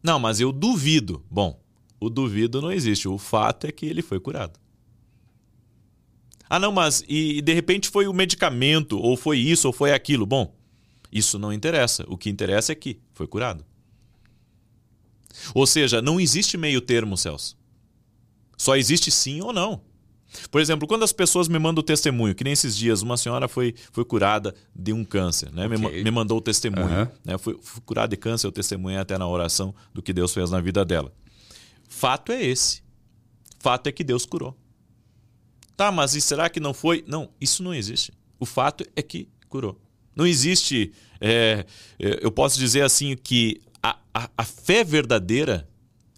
Não, mas eu duvido. Bom, o duvido não existe. O fato é que ele foi curado. Ah, não, mas e, de repente foi o medicamento, ou foi isso, ou foi aquilo. Bom, isso não interessa. O que interessa é que foi curado. Ou seja, não existe meio termo, Celso. Só existe sim ou não. Por exemplo, quando as pessoas me mandam o testemunho, que nem esses dias, uma senhora foi, foi curada de um câncer, né? Okay. Me, me, mandou o testemunho. Uhum. Né? Foi, curada de câncer, o testemunho é até na oração do que Deus fez na vida dela. Fato é esse. Fato é que Deus curou. Tá, mas e será que não foi? Não, isso não existe. O fato é que curou. Não existe. É, é eu posso dizer assim que a, a, a fé verdadeira,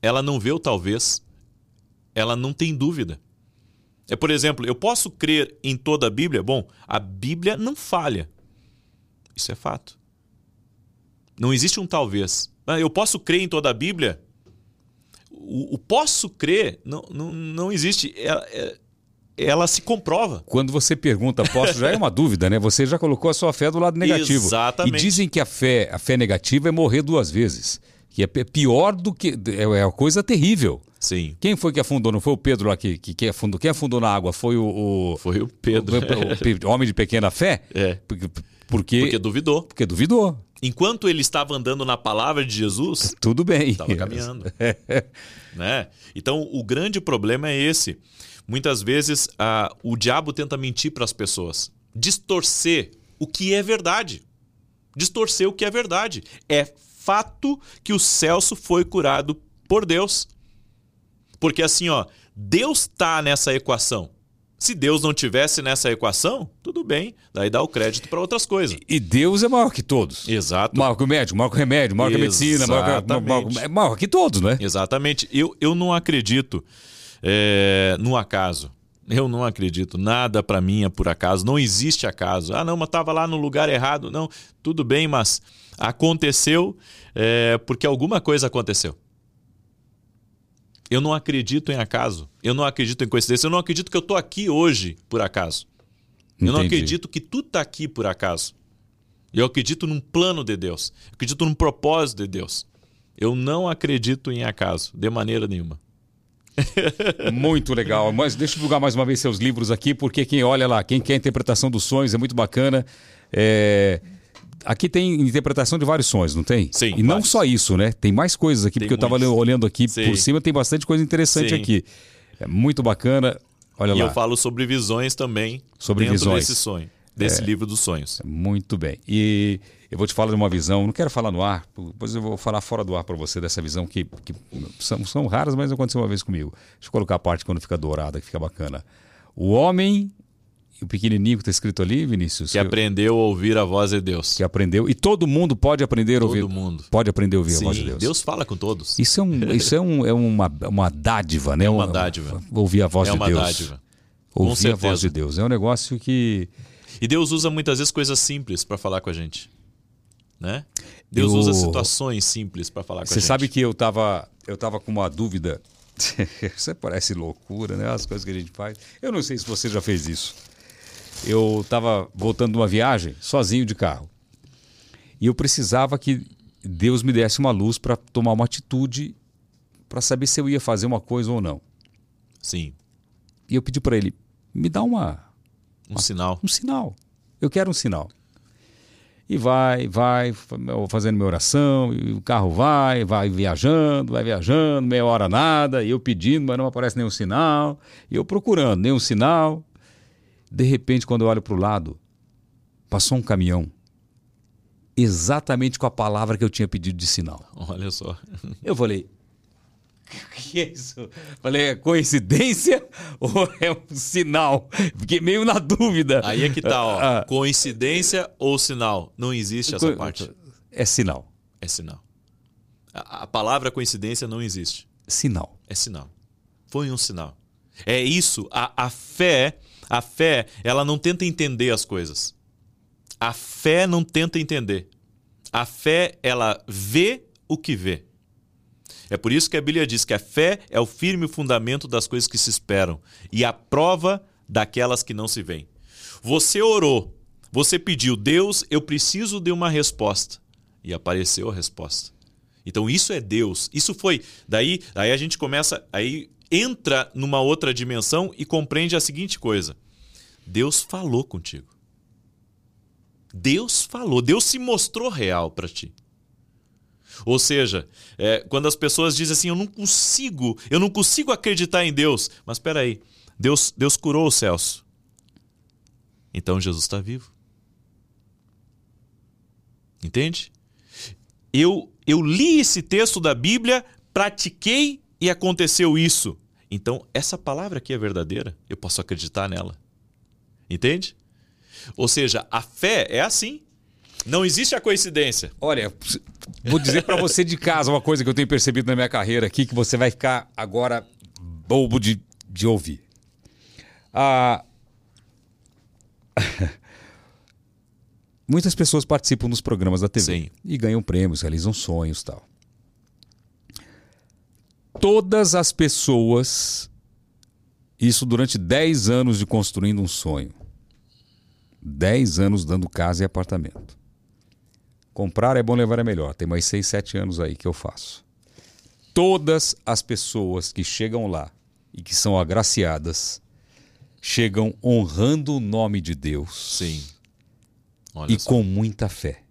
ela não vê o talvez, ela não tem dúvida. É, por exemplo, eu posso crer em toda a Bíblia? Bom, a Bíblia não falha. Isso é fato. Não existe um talvez. Ah, eu posso crer em toda a Bíblia? O, o posso crer não, não, não existe. Ela, é, ela se comprova. Quando você pergunta posso, já é uma dúvida, né? Você já colocou a sua fé do lado negativo. Exatamente. E dizem que a fé, a fé negativa é morrer duas vezes. Que é pior do que. É, é uma coisa terrível. Sim. Quem foi que afundou? Não foi o Pedro lá que, que, que afundou? Quem afundou na água? Foi o. o foi o Pedro. O, o, homem de pequena fé? É. Porque, porque, porque duvidou. Porque duvidou. Enquanto ele estava andando na palavra de Jesus. Tudo bem. Estava caminhando. né? Então, o grande problema é esse. Muitas vezes ah, o diabo tenta mentir para as pessoas, distorcer o que é verdade. Distorcer o que é verdade. É fato que o Celso foi curado por Deus. Porque assim, ó, Deus está nessa equação. Se Deus não tivesse nessa equação, tudo bem, daí dá o crédito para outras coisas. E Deus é maior que todos. Exato. Maior que o médico, maior que o remédio, maior que a medicina, maior que, maior, maior que todos, né? Exatamente. Eu, eu não acredito é, no acaso. Eu não acredito. Nada para mim é por acaso. Não existe acaso. Ah, não, mas estava lá no lugar errado. Não, tudo bem, mas aconteceu é, porque alguma coisa aconteceu. Eu não acredito em acaso. Eu não acredito em coincidência. Eu não acredito que eu estou aqui hoje por acaso. Entendi. Eu não acredito que tu está aqui por acaso. Eu acredito num plano de Deus. Eu acredito num propósito de Deus. Eu não acredito em acaso, de maneira nenhuma. muito legal. Mas deixa eu divulgar mais uma vez seus livros aqui, porque quem olha lá, quem quer a interpretação dos sonhos é muito bacana. É... Aqui tem interpretação de vários sonhos, não tem? Sim. E não só isso, né? Tem mais coisas aqui, tem porque muitos. eu estava olhando aqui Sim. por cima, tem bastante coisa interessante Sim. aqui. É muito bacana. Olha e lá. eu falo sobre visões também. Sobre dentro visões. desse sonho, desse é, livro dos sonhos. Muito bem. E eu vou te falar de uma visão, não quero falar no ar, depois eu vou falar fora do ar para você dessa visão que, que são, são, raras, mas aconteceu uma vez comigo. Deixa eu colocar a parte quando fica dourada, que fica bacana. O homem o pequenininho que está escrito ali, Vinícius. Que aprendeu a ouvir a voz de Deus. Que aprendeu. E todo mundo pode aprender a ouvir. Todo mundo. Pode aprender a ouvir Sim, a voz de Deus. Deus fala com todos. Isso é, um, isso é, um, é uma, uma dádiva, né? É uma dádiva. Ouvir a voz é de Deus. É uma dádiva. Ouvir a voz de Deus. É um negócio que. E Deus usa muitas vezes coisas simples para falar com a gente. Né? Deus eu... usa situações simples para falar com Você a gente. Você sabe que eu estava eu tava com uma dúvida. Isso parece loucura, né? As coisas que a gente faz. Eu não sei se você já fez isso eu estava voltando de uma viagem sozinho de carro. E eu precisava que Deus me desse uma luz para tomar uma atitude para saber se eu ia fazer uma coisa ou não. Sim. E eu pedi para ele, me dá uma um uma, sinal. Um sinal. Eu quero um sinal. E vai, vai, fazendo minha oração, e o carro vai, vai viajando, vai viajando, meia hora nada, e eu pedindo, mas não aparece nenhum sinal, e eu procurando, nenhum sinal. De repente, quando eu olho para o lado, passou um caminhão exatamente com a palavra que eu tinha pedido de sinal. Olha só. Eu falei, o que é isso? Falei, é coincidência ou é um sinal? Fiquei meio na dúvida. Aí é que tá, ó. Ah, coincidência ou sinal? Não existe essa parte. É sinal. É sinal. A, a palavra coincidência não existe. Sinal. É sinal. Foi um sinal. É isso. A, a fé a fé, ela não tenta entender as coisas. A fé não tenta entender. A fé, ela vê o que vê. É por isso que a Bíblia diz que a fé é o firme fundamento das coisas que se esperam e a prova daquelas que não se veem. Você orou, você pediu, Deus, eu preciso de uma resposta. E apareceu a resposta. Então isso é Deus. Isso foi. Daí, aí a gente começa, aí entra numa outra dimensão e compreende a seguinte coisa: Deus falou contigo. Deus falou, Deus se mostrou real para ti. Ou seja, é, quando as pessoas dizem assim, eu não consigo, eu não consigo acreditar em Deus. Mas espera aí, Deus, Deus curou o Celso. Então Jesus está vivo. Entende? Eu, eu li esse texto da Bíblia, pratiquei e aconteceu isso. Então, essa palavra aqui é verdadeira, eu posso acreditar nela. Entende? Ou seja, a fé é assim. Não existe a coincidência. Olha, vou dizer para você de casa uma coisa que eu tenho percebido na minha carreira aqui, que você vai ficar agora bobo de, de ouvir. Ah, muitas pessoas participam dos programas da TV Sim. e ganham prêmios, realizam sonhos tal. Todas as pessoas, isso durante 10 anos de construindo um sonho, 10 anos dando casa e apartamento. Comprar é bom, levar é melhor. Tem mais 6, 7 anos aí que eu faço. Todas as pessoas que chegam lá e que são agraciadas chegam honrando o nome de Deus Sim. Olha e só. com muita fé.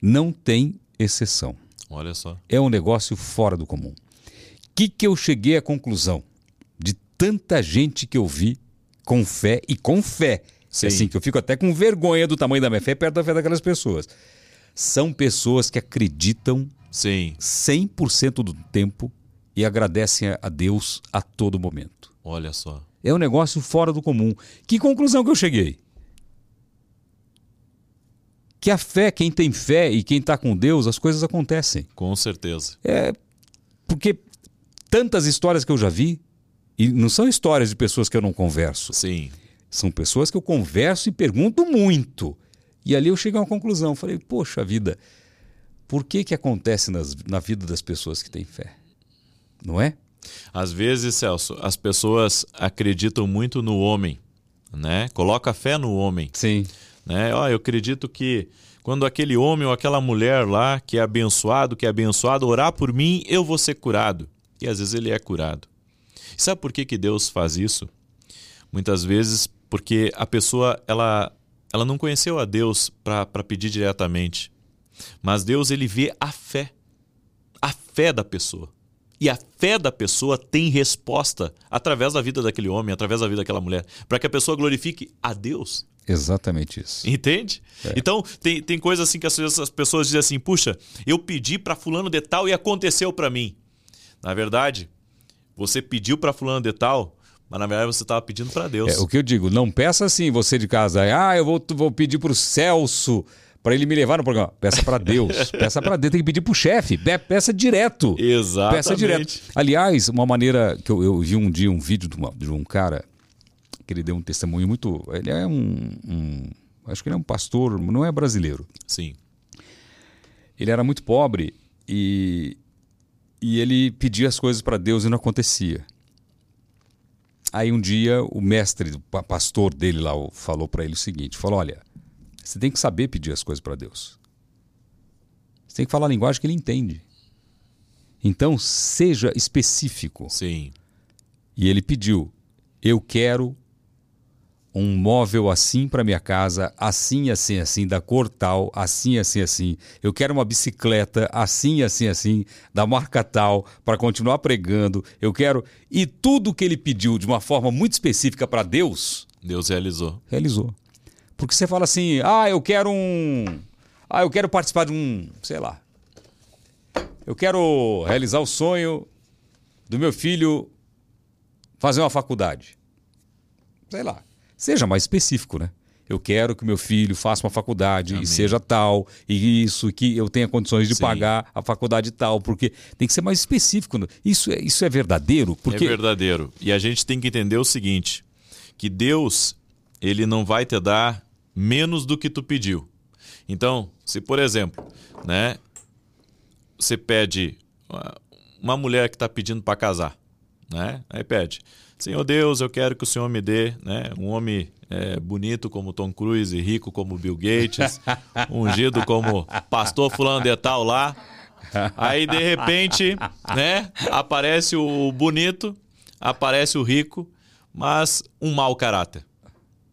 Não tem exceção. Olha só. É um negócio fora do comum. O que, que eu cheguei à conclusão? De tanta gente que eu vi com fé e com fé. Sim. Assim, que eu fico até com vergonha do tamanho da minha fé perto da fé daquelas pessoas. São pessoas que acreditam Sim. 100% do tempo e agradecem a Deus a todo momento. Olha só. É um negócio fora do comum. Que conclusão que eu cheguei? Que a fé, quem tem fé e quem está com Deus, as coisas acontecem. Com certeza. É porque tantas histórias que eu já vi, e não são histórias de pessoas que eu não converso, Sim. são pessoas que eu converso e pergunto muito. E ali eu chego a uma conclusão. Falei, poxa vida, por que que acontece nas, na vida das pessoas que têm fé? Não é? Às vezes, Celso, as pessoas acreditam muito no homem, né? Coloca fé no homem, Sim. né? Ó, eu acredito que quando aquele homem ou aquela mulher lá que é abençoado, que é abençoado, orar por mim, eu vou ser curado. E às vezes ele é curado. E sabe por que, que Deus faz isso? Muitas vezes porque a pessoa ela, ela não conheceu a Deus para pedir diretamente. Mas Deus ele vê a fé. A fé da pessoa. E a fé da pessoa tem resposta através da vida daquele homem, através da vida daquela mulher, para que a pessoa glorifique a Deus. Exatamente isso. Entende? Então, tem, tem coisas assim que às vezes as pessoas dizem assim: puxa, eu pedi para Fulano de Tal e aconteceu para mim. Na verdade, você pediu para Fulano de Tal, mas na verdade você estava pedindo para Deus. É, o que eu digo, não peça assim, você de casa, ah, eu vou, vou pedir pro Celso para ele me levar no programa. Peça para Deus. peça para Deus, tem que pedir pro chefe. Pe- Peça direto. Exatamente. Peça direto. Aliás, uma maneira que eu, eu vi um dia um vídeo de, uma- de um cara que ele deu um testemunho muito. Ele é um, um- Acho que ele é um pastor, não é brasileiro. Sim. Ele era muito pobre e, e ele pedia as coisas para Deus e não acontecia. Aí um dia o mestre, o pa- pastor dele lá, falou para ele o seguinte: falou, olha, você tem que saber pedir as coisas para Deus. Você tem que falar a linguagem que ele entende. Então seja específico. Sim. E ele pediu: eu quero um móvel assim para minha casa, assim, assim, assim, da cor tal, assim, assim, assim. Eu quero uma bicicleta assim, assim, assim, da marca tal, para continuar pregando. Eu quero. E tudo que ele pediu de uma forma muito específica para Deus, Deus realizou. realizou. Porque você fala assim: ah, eu quero um. Ah, eu quero participar de um. Sei lá. Eu quero realizar o sonho do meu filho fazer uma faculdade. Sei lá. Seja mais específico, né? Eu quero que meu filho faça uma faculdade Amém. e seja tal, e isso, que eu tenha condições de Sim. pagar a faculdade tal, porque tem que ser mais específico. né? Isso é, isso é verdadeiro? Porque É verdadeiro. E a gente tem que entender o seguinte: que Deus, ele não vai te dar menos do que tu pediu. Então, se por exemplo, né, você pede uma mulher que está pedindo para casar, né? Aí pede, Senhor Deus, eu quero que o Senhor me dê, né, um homem é, bonito como Tom Cruise, rico como Bill Gates, ungido como pastor fulano de tal lá. Aí de repente, né, aparece o bonito, aparece o rico, mas um mau caráter.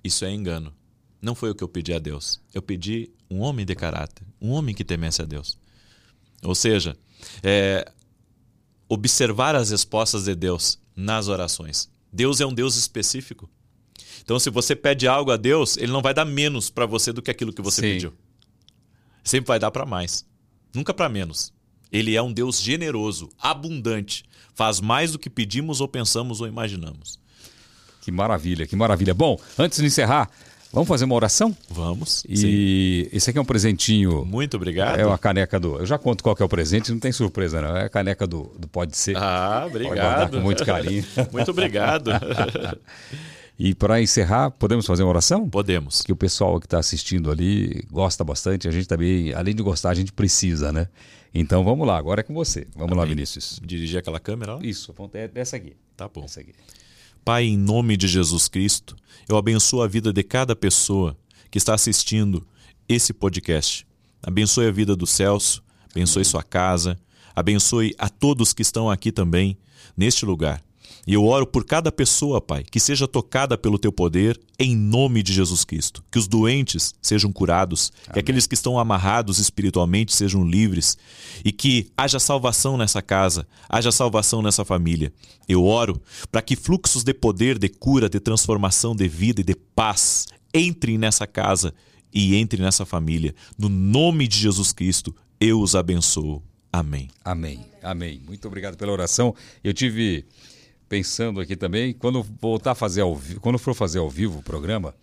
Isso é engano. Não foi o que eu pedi a Deus. Eu pedi um homem de caráter, um homem que temesse a Deus. Ou seja, é, observar as respostas de Deus nas orações. Deus é um Deus específico. Então, se você pede algo a Deus, ele não vai dar menos para você do que aquilo que você Sim. pediu. Sempre vai dar para mais, nunca para menos. Ele é um Deus generoso, abundante, faz mais do que pedimos ou pensamos ou imaginamos. Que maravilha, que maravilha. Bom, antes de encerrar, Vamos fazer uma oração? Vamos. E sim. esse aqui é um presentinho. Muito obrigado. É uma caneca do. Eu já conto qual que é o presente, não tem surpresa, não. É a caneca do, do Pode Ser. Ah, obrigado. com muito carinho. muito obrigado. e para encerrar, podemos fazer uma oração? Podemos. Que o pessoal que está assistindo ali gosta bastante. A gente também, além de gostar, a gente precisa, né? Então vamos lá, agora é com você. Vamos Amém. lá, Vinícius. Dirigir aquela câmera lá? Isso, é essa aqui. Tá bom. Essa aqui. Pai, em nome de Jesus Cristo, eu abençoo a vida de cada pessoa que está assistindo esse podcast. Abençoe a vida do Celso, abençoe sua casa, abençoe a todos que estão aqui também, neste lugar. E eu oro por cada pessoa, Pai, que seja tocada pelo teu poder, em nome de Jesus Cristo. Que os doentes sejam curados, Amém. que aqueles que estão amarrados espiritualmente sejam livres e que haja salvação nessa casa, haja salvação nessa família. Eu oro para que fluxos de poder, de cura, de transformação, de vida e de paz entrem nessa casa e entrem nessa família. No nome de Jesus Cristo, eu os abençoo. Amém. Amém. Amém. Muito obrigado pela oração. Eu tive pensando aqui também, quando voltar a fazer ao vivo, quando for fazer ao vivo o programa,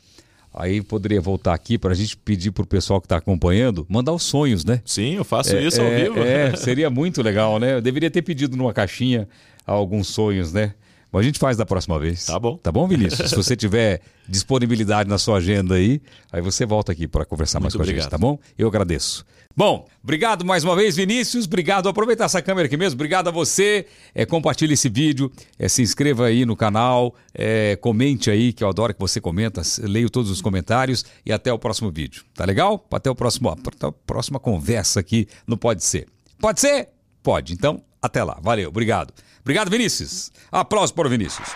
aí poderia voltar aqui para a gente pedir para o pessoal que está acompanhando mandar os sonhos, né? Sim, eu faço é, isso ao é, vivo. É, seria muito legal, né? Eu deveria ter pedido numa caixinha alguns sonhos, né? Mas a gente faz da próxima vez. Tá bom. Tá bom, Vinícius? Se você tiver disponibilidade na sua agenda aí, aí você volta aqui para conversar Muito mais com obrigado. a gente, tá bom? Eu agradeço. Bom, obrigado mais uma vez, Vinícius. Obrigado. Aproveitar essa câmera aqui mesmo. Obrigado a você. É, compartilhe esse vídeo. É, se inscreva aí no canal. É, comente aí, que eu adoro que você comenta. Leio todos os comentários. E até o próximo vídeo. Tá legal? Até, o próximo, até a próxima conversa aqui no Pode Ser. Pode ser? Pode. Então, até lá. Valeu. Obrigado. Obrigado, Vinícius. Aplausos para o Vinícius.